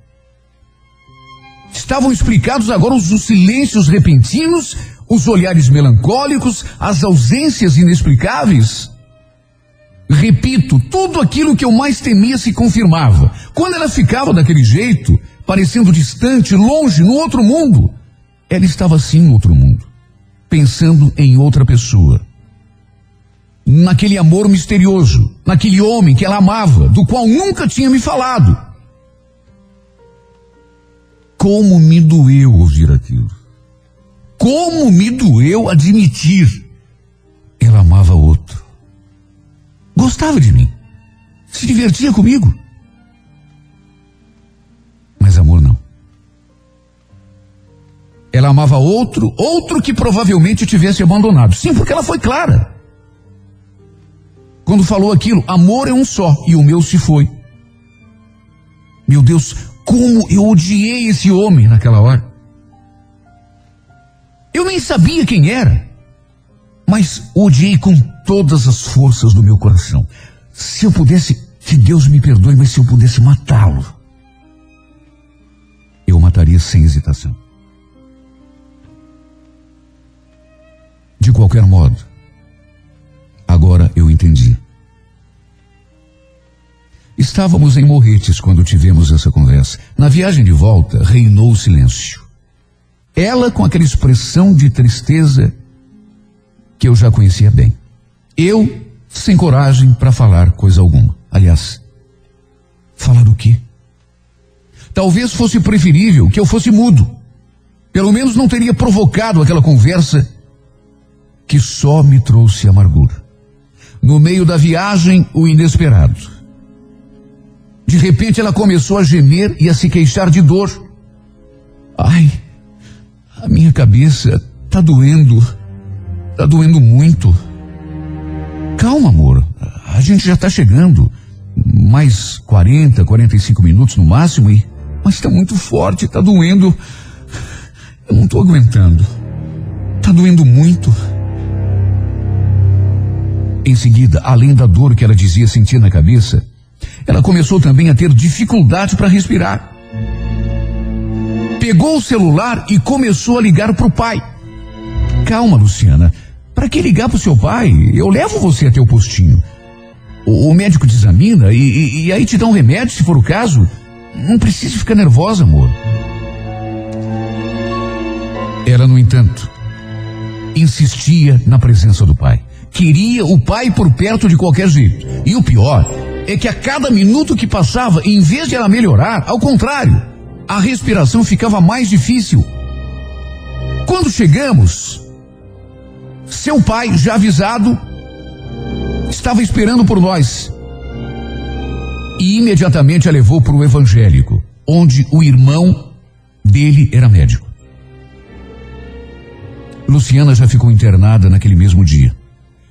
Estavam explicados agora os, os silêncios repentinos, os olhares melancólicos, as ausências inexplicáveis. Repito, tudo aquilo que eu mais temia se confirmava. Quando ela ficava daquele jeito, parecendo distante, longe, no outro mundo, ela estava assim no outro mundo, pensando em outra pessoa. Naquele amor misterioso, naquele homem que ela amava, do qual nunca tinha me falado. Como me doeu ouvir aquilo. Como me doeu admitir. Ela amava outro. Gostava de mim. Se divertia comigo. Mas amor não. Ela amava outro, outro que provavelmente tivesse abandonado. Sim, porque ela foi clara. Quando falou aquilo, amor é um só e o meu se foi. Meu Deus, como eu odiei esse homem naquela hora. Eu nem sabia quem era, mas odiei com todas as forças do meu coração. Se eu pudesse, que Deus me perdoe, mas se eu pudesse matá-lo, eu mataria sem hesitação. De qualquer modo, agora eu entendi. Estávamos em Morretes quando tivemos essa conversa. Na viagem de volta, reinou o silêncio. Ela com aquela expressão de tristeza que eu já conhecia bem. Eu sem coragem para falar coisa alguma. Aliás, falar o quê? Talvez fosse preferível que eu fosse mudo. Pelo menos não teria provocado aquela conversa que só me trouxe amargura. No meio da viagem, o inesperado. De repente ela começou a gemer e a se queixar de dor. Ai, a minha cabeça tá doendo. Tá doendo muito. Calma, amor. A gente já tá chegando. Mais 40, 45 minutos no máximo e. Mas tá muito forte, tá doendo. Eu não tô aguentando. Tá doendo muito. Em seguida, além da dor que ela dizia sentir na cabeça, ela começou também a ter dificuldade para respirar. Pegou o celular e começou a ligar para o pai. Calma, Luciana. Para que ligar para o seu pai? Eu levo você até o postinho. O, o médico te examina e, e, e aí te dá um remédio, se for o caso. Não precisa ficar nervosa, amor. Ela, no entanto, insistia na presença do pai. Queria o pai por perto de qualquer jeito. E o pior é que a cada minuto que passava, em vez de ela melhorar, ao contrário, a respiração ficava mais difícil. Quando chegamos, seu pai, já avisado, estava esperando por nós. E imediatamente a levou para o evangélico, onde o irmão dele era médico. Luciana já ficou internada naquele mesmo dia,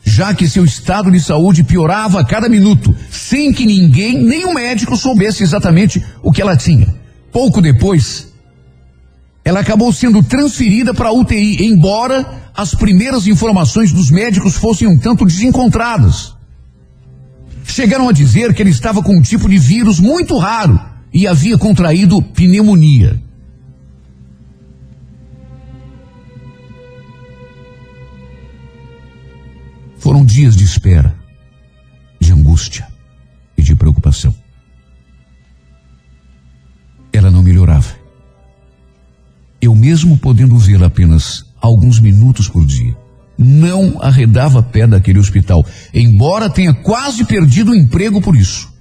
já que seu estado de saúde piorava a cada minuto, sem que ninguém, nem o médico, soubesse exatamente o que ela tinha. Pouco depois, ela acabou sendo transferida para a UTI, embora as primeiras informações dos médicos fossem um tanto desencontradas. Chegaram a dizer que ele estava com um tipo de vírus muito raro e havia contraído pneumonia. Foram dias de espera, de angústia e de preocupação. Ela não melhorava. Eu mesmo podendo vê-la apenas alguns minutos por dia, não arredava pé daquele hospital, embora tenha quase perdido o emprego por isso.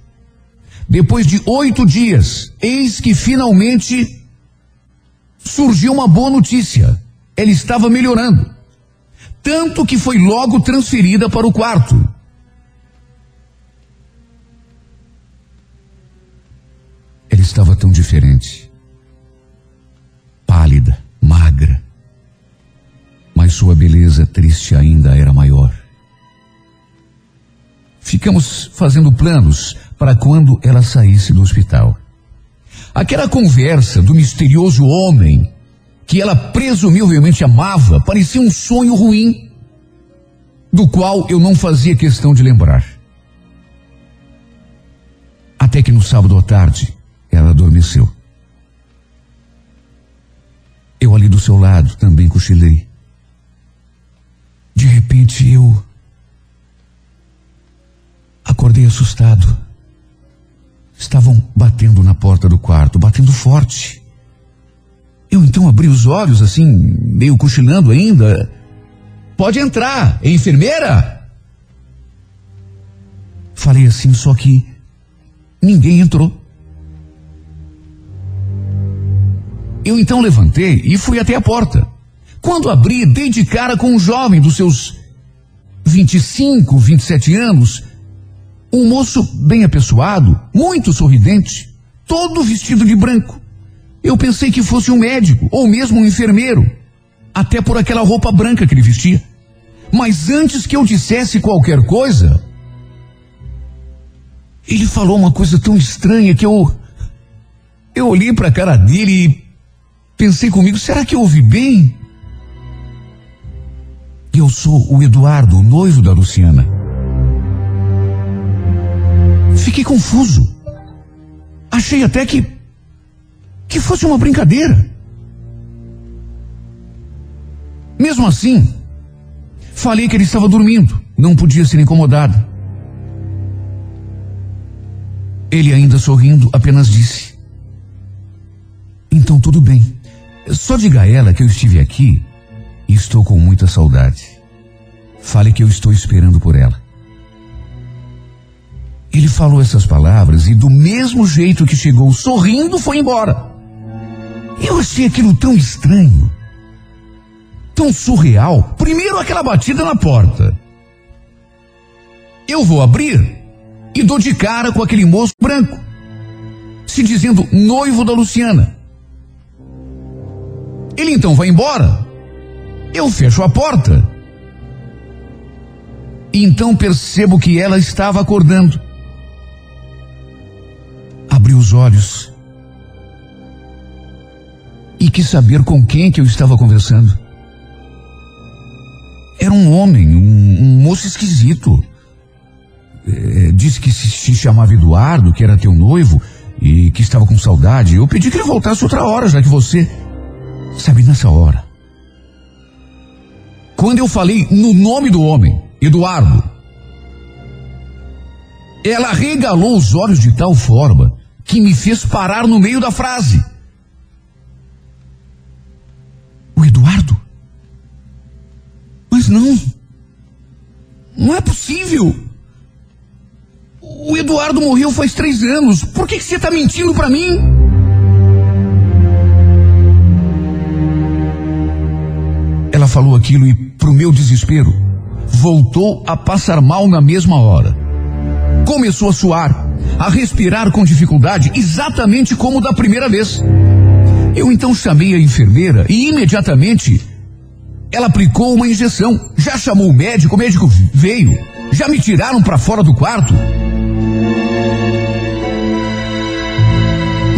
Depois de oito dias, eis que finalmente surgiu uma boa notícia. Ela estava melhorando. Tanto que foi logo transferida para o quarto. Ela estava tão diferente. Pálida, magra. Mas sua beleza triste ainda era maior. Ficamos fazendo planos para quando ela saísse do hospital. Aquela conversa do misterioso homem que ela presumivelmente amava parecia um sonho ruim, do qual eu não fazia questão de lembrar. Até que no sábado à tarde, ela adormeceu. Eu ali do seu lado também cochilei. De repente eu acordei assustado. Estavam batendo na porta do quarto, batendo forte. Eu então abri os olhos, assim, meio cochilando ainda. Pode entrar, é enfermeira? Falei assim, só que ninguém entrou. Eu então levantei e fui até a porta. Quando abri, dei de cara com um jovem dos seus 25, 27 anos, um moço bem apessoado, muito sorridente, todo vestido de branco. Eu pensei que fosse um médico ou mesmo um enfermeiro, até por aquela roupa branca que ele vestia. Mas antes que eu dissesse qualquer coisa, ele falou uma coisa tão estranha que eu eu olhei para a cara dele e pensei comigo, será que eu ouvi bem? Eu sou o Eduardo, o noivo da Luciana. Fiquei confuso. Achei até que que fosse uma brincadeira. Mesmo assim, falei que ele estava dormindo, não podia ser incomodado. Ele ainda sorrindo apenas disse: Então tudo bem. Só diga a ela que eu estive aqui e estou com muita saudade. Fale que eu estou esperando por ela. Ele falou essas palavras e do mesmo jeito que chegou sorrindo foi embora. Eu achei aquilo tão estranho, tão surreal. Primeiro aquela batida na porta. Eu vou abrir e dou de cara com aquele moço branco. se dizendo noivo da Luciana. Ele então vai embora. Eu fecho a porta. E então percebo que ela estava acordando. Abri os olhos e quis saber com quem que eu estava conversando. Era um homem, um, um moço esquisito. É, disse que se, se chamava Eduardo, que era teu noivo e que estava com saudade. Eu pedi que ele voltasse outra hora, já que você. Sabe, nessa hora. Quando eu falei no nome do homem, Eduardo, ela regalou os olhos de tal forma que me fez parar no meio da frase. O Eduardo? Mas não. Não é possível. O Eduardo morreu faz três anos. Por que, que você está mentindo para mim? Ela falou aquilo e, pro meu desespero, voltou a passar mal na mesma hora. Começou a suar, a respirar com dificuldade, exatamente como da primeira vez. Eu então chamei a enfermeira e imediatamente ela aplicou uma injeção. Já chamou o médico, o médico veio. Já me tiraram para fora do quarto.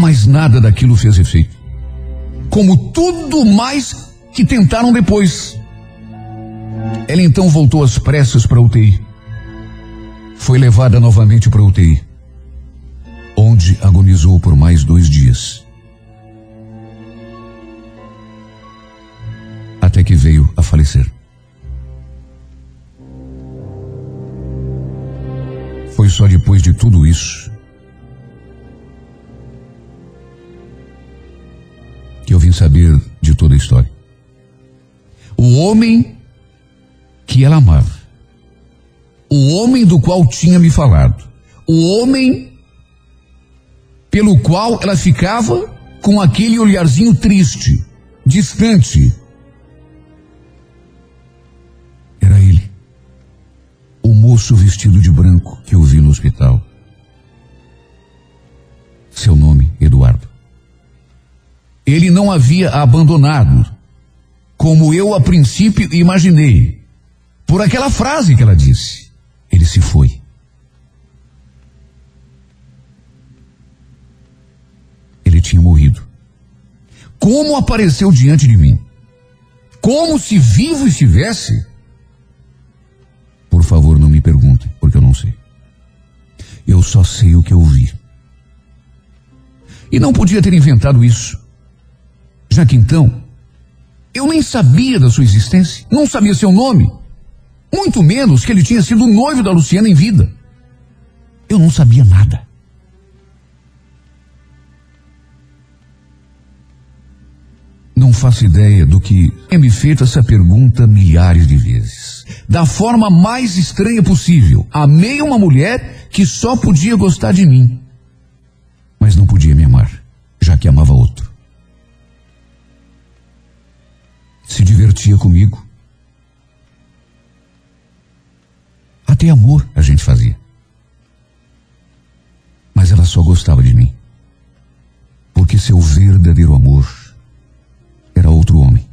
Mas nada daquilo fez efeito. Como tudo mais que tentaram depois. Ela então voltou às pressas para UTI. Foi levada novamente para UTI, onde agonizou por mais dois dias. Até que veio a falecer. Foi só depois de tudo isso que eu vim saber de toda a história. O homem que ela amava, o homem do qual tinha me falado, o homem pelo qual ela ficava com aquele olharzinho triste, distante. Era ele, o moço vestido de branco que eu vi no hospital. Seu nome, Eduardo. Ele não havia abandonado, como eu a princípio imaginei, por aquela frase que ela disse. Ele se foi. Ele tinha morrido. Como apareceu diante de mim? Como se vivo estivesse? Por favor, não me perguntem, porque eu não sei. Eu só sei o que eu vi. E não podia ter inventado isso. Já que então, eu nem sabia da sua existência, não sabia seu nome, muito menos que ele tinha sido noivo da Luciana em vida. Eu não sabia nada. Não faço ideia do que é me feito essa pergunta milhares de vezes. Da forma mais estranha possível. Amei uma mulher que só podia gostar de mim, mas não podia me amar, já que amava outro. Se divertia comigo. Até amor a gente fazia. Mas ela só gostava de mim. Porque seu verdadeiro amor era outro homem.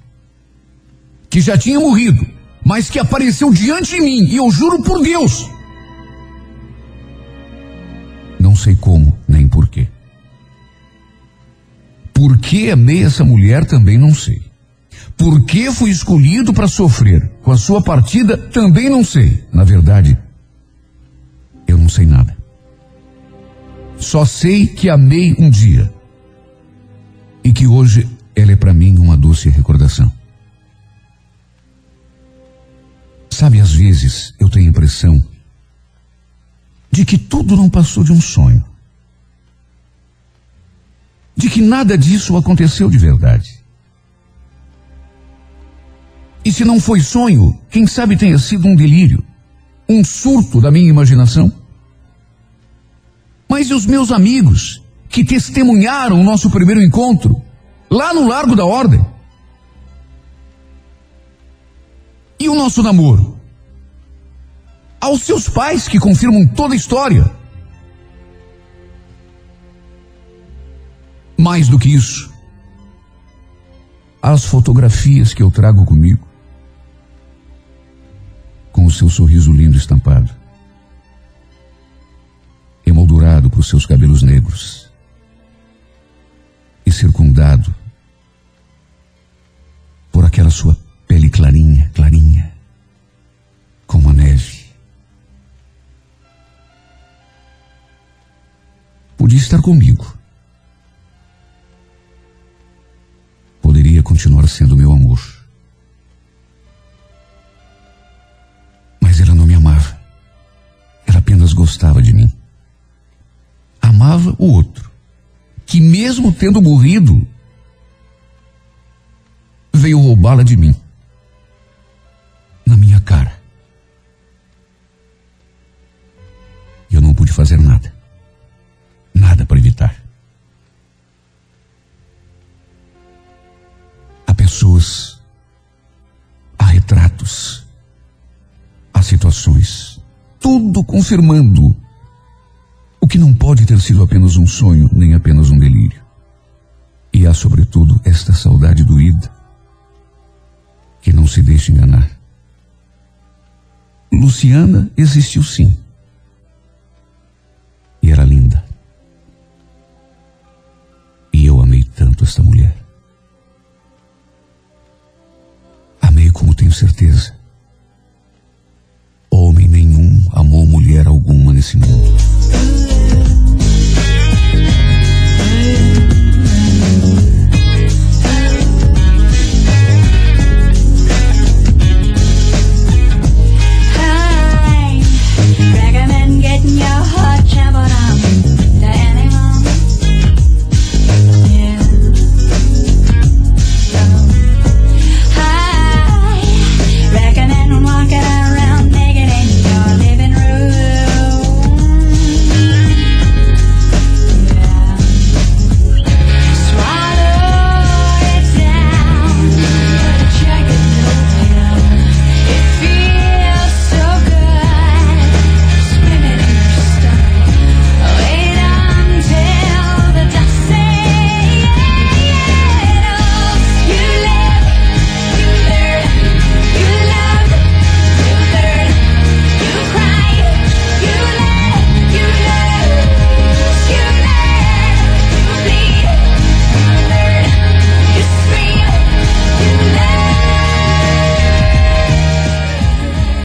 Que já tinha morrido, mas que apareceu diante de mim, e eu juro por Deus. Não sei como, nem porquê. Por que amei essa mulher também não sei. Por que fui escolhido para sofrer com a sua partida também não sei. Na verdade, eu não sei nada. Só sei que amei um dia e que hoje ela é para mim uma doce recordação. Sabe, às vezes eu tenho a impressão de que tudo não passou de um sonho. De que nada disso aconteceu de verdade. E se não foi sonho, quem sabe tenha sido um delírio, um surto da minha imaginação? Mas e os meus amigos que testemunharam o nosso primeiro encontro? lá no Largo da Ordem. E o nosso namoro? Aos seus pais que confirmam toda a história. Mais do que isso, as fotografias que eu trago comigo, com o seu sorriso lindo estampado, emoldurado por seus cabelos negros e circundado por aquela sua pele clarinha, clarinha, como a neve. Podia estar comigo. Poderia continuar sendo meu amor. Mas ela não me amava. Ela apenas gostava de mim. Amava o outro, que mesmo tendo morrido, veio roubá-la de mim. E pude fazer nada. Nada para evitar. Há pessoas, há retratos, há situações, tudo confirmando o que não pode ter sido apenas um sonho, nem apenas um delírio. E há, sobretudo, esta saudade doída que não se deixe enganar. Luciana existiu sim e era linda. E eu amei tanto esta mulher. Amei como tenho certeza. Homem nenhum amou mulher alguma nesse mundo.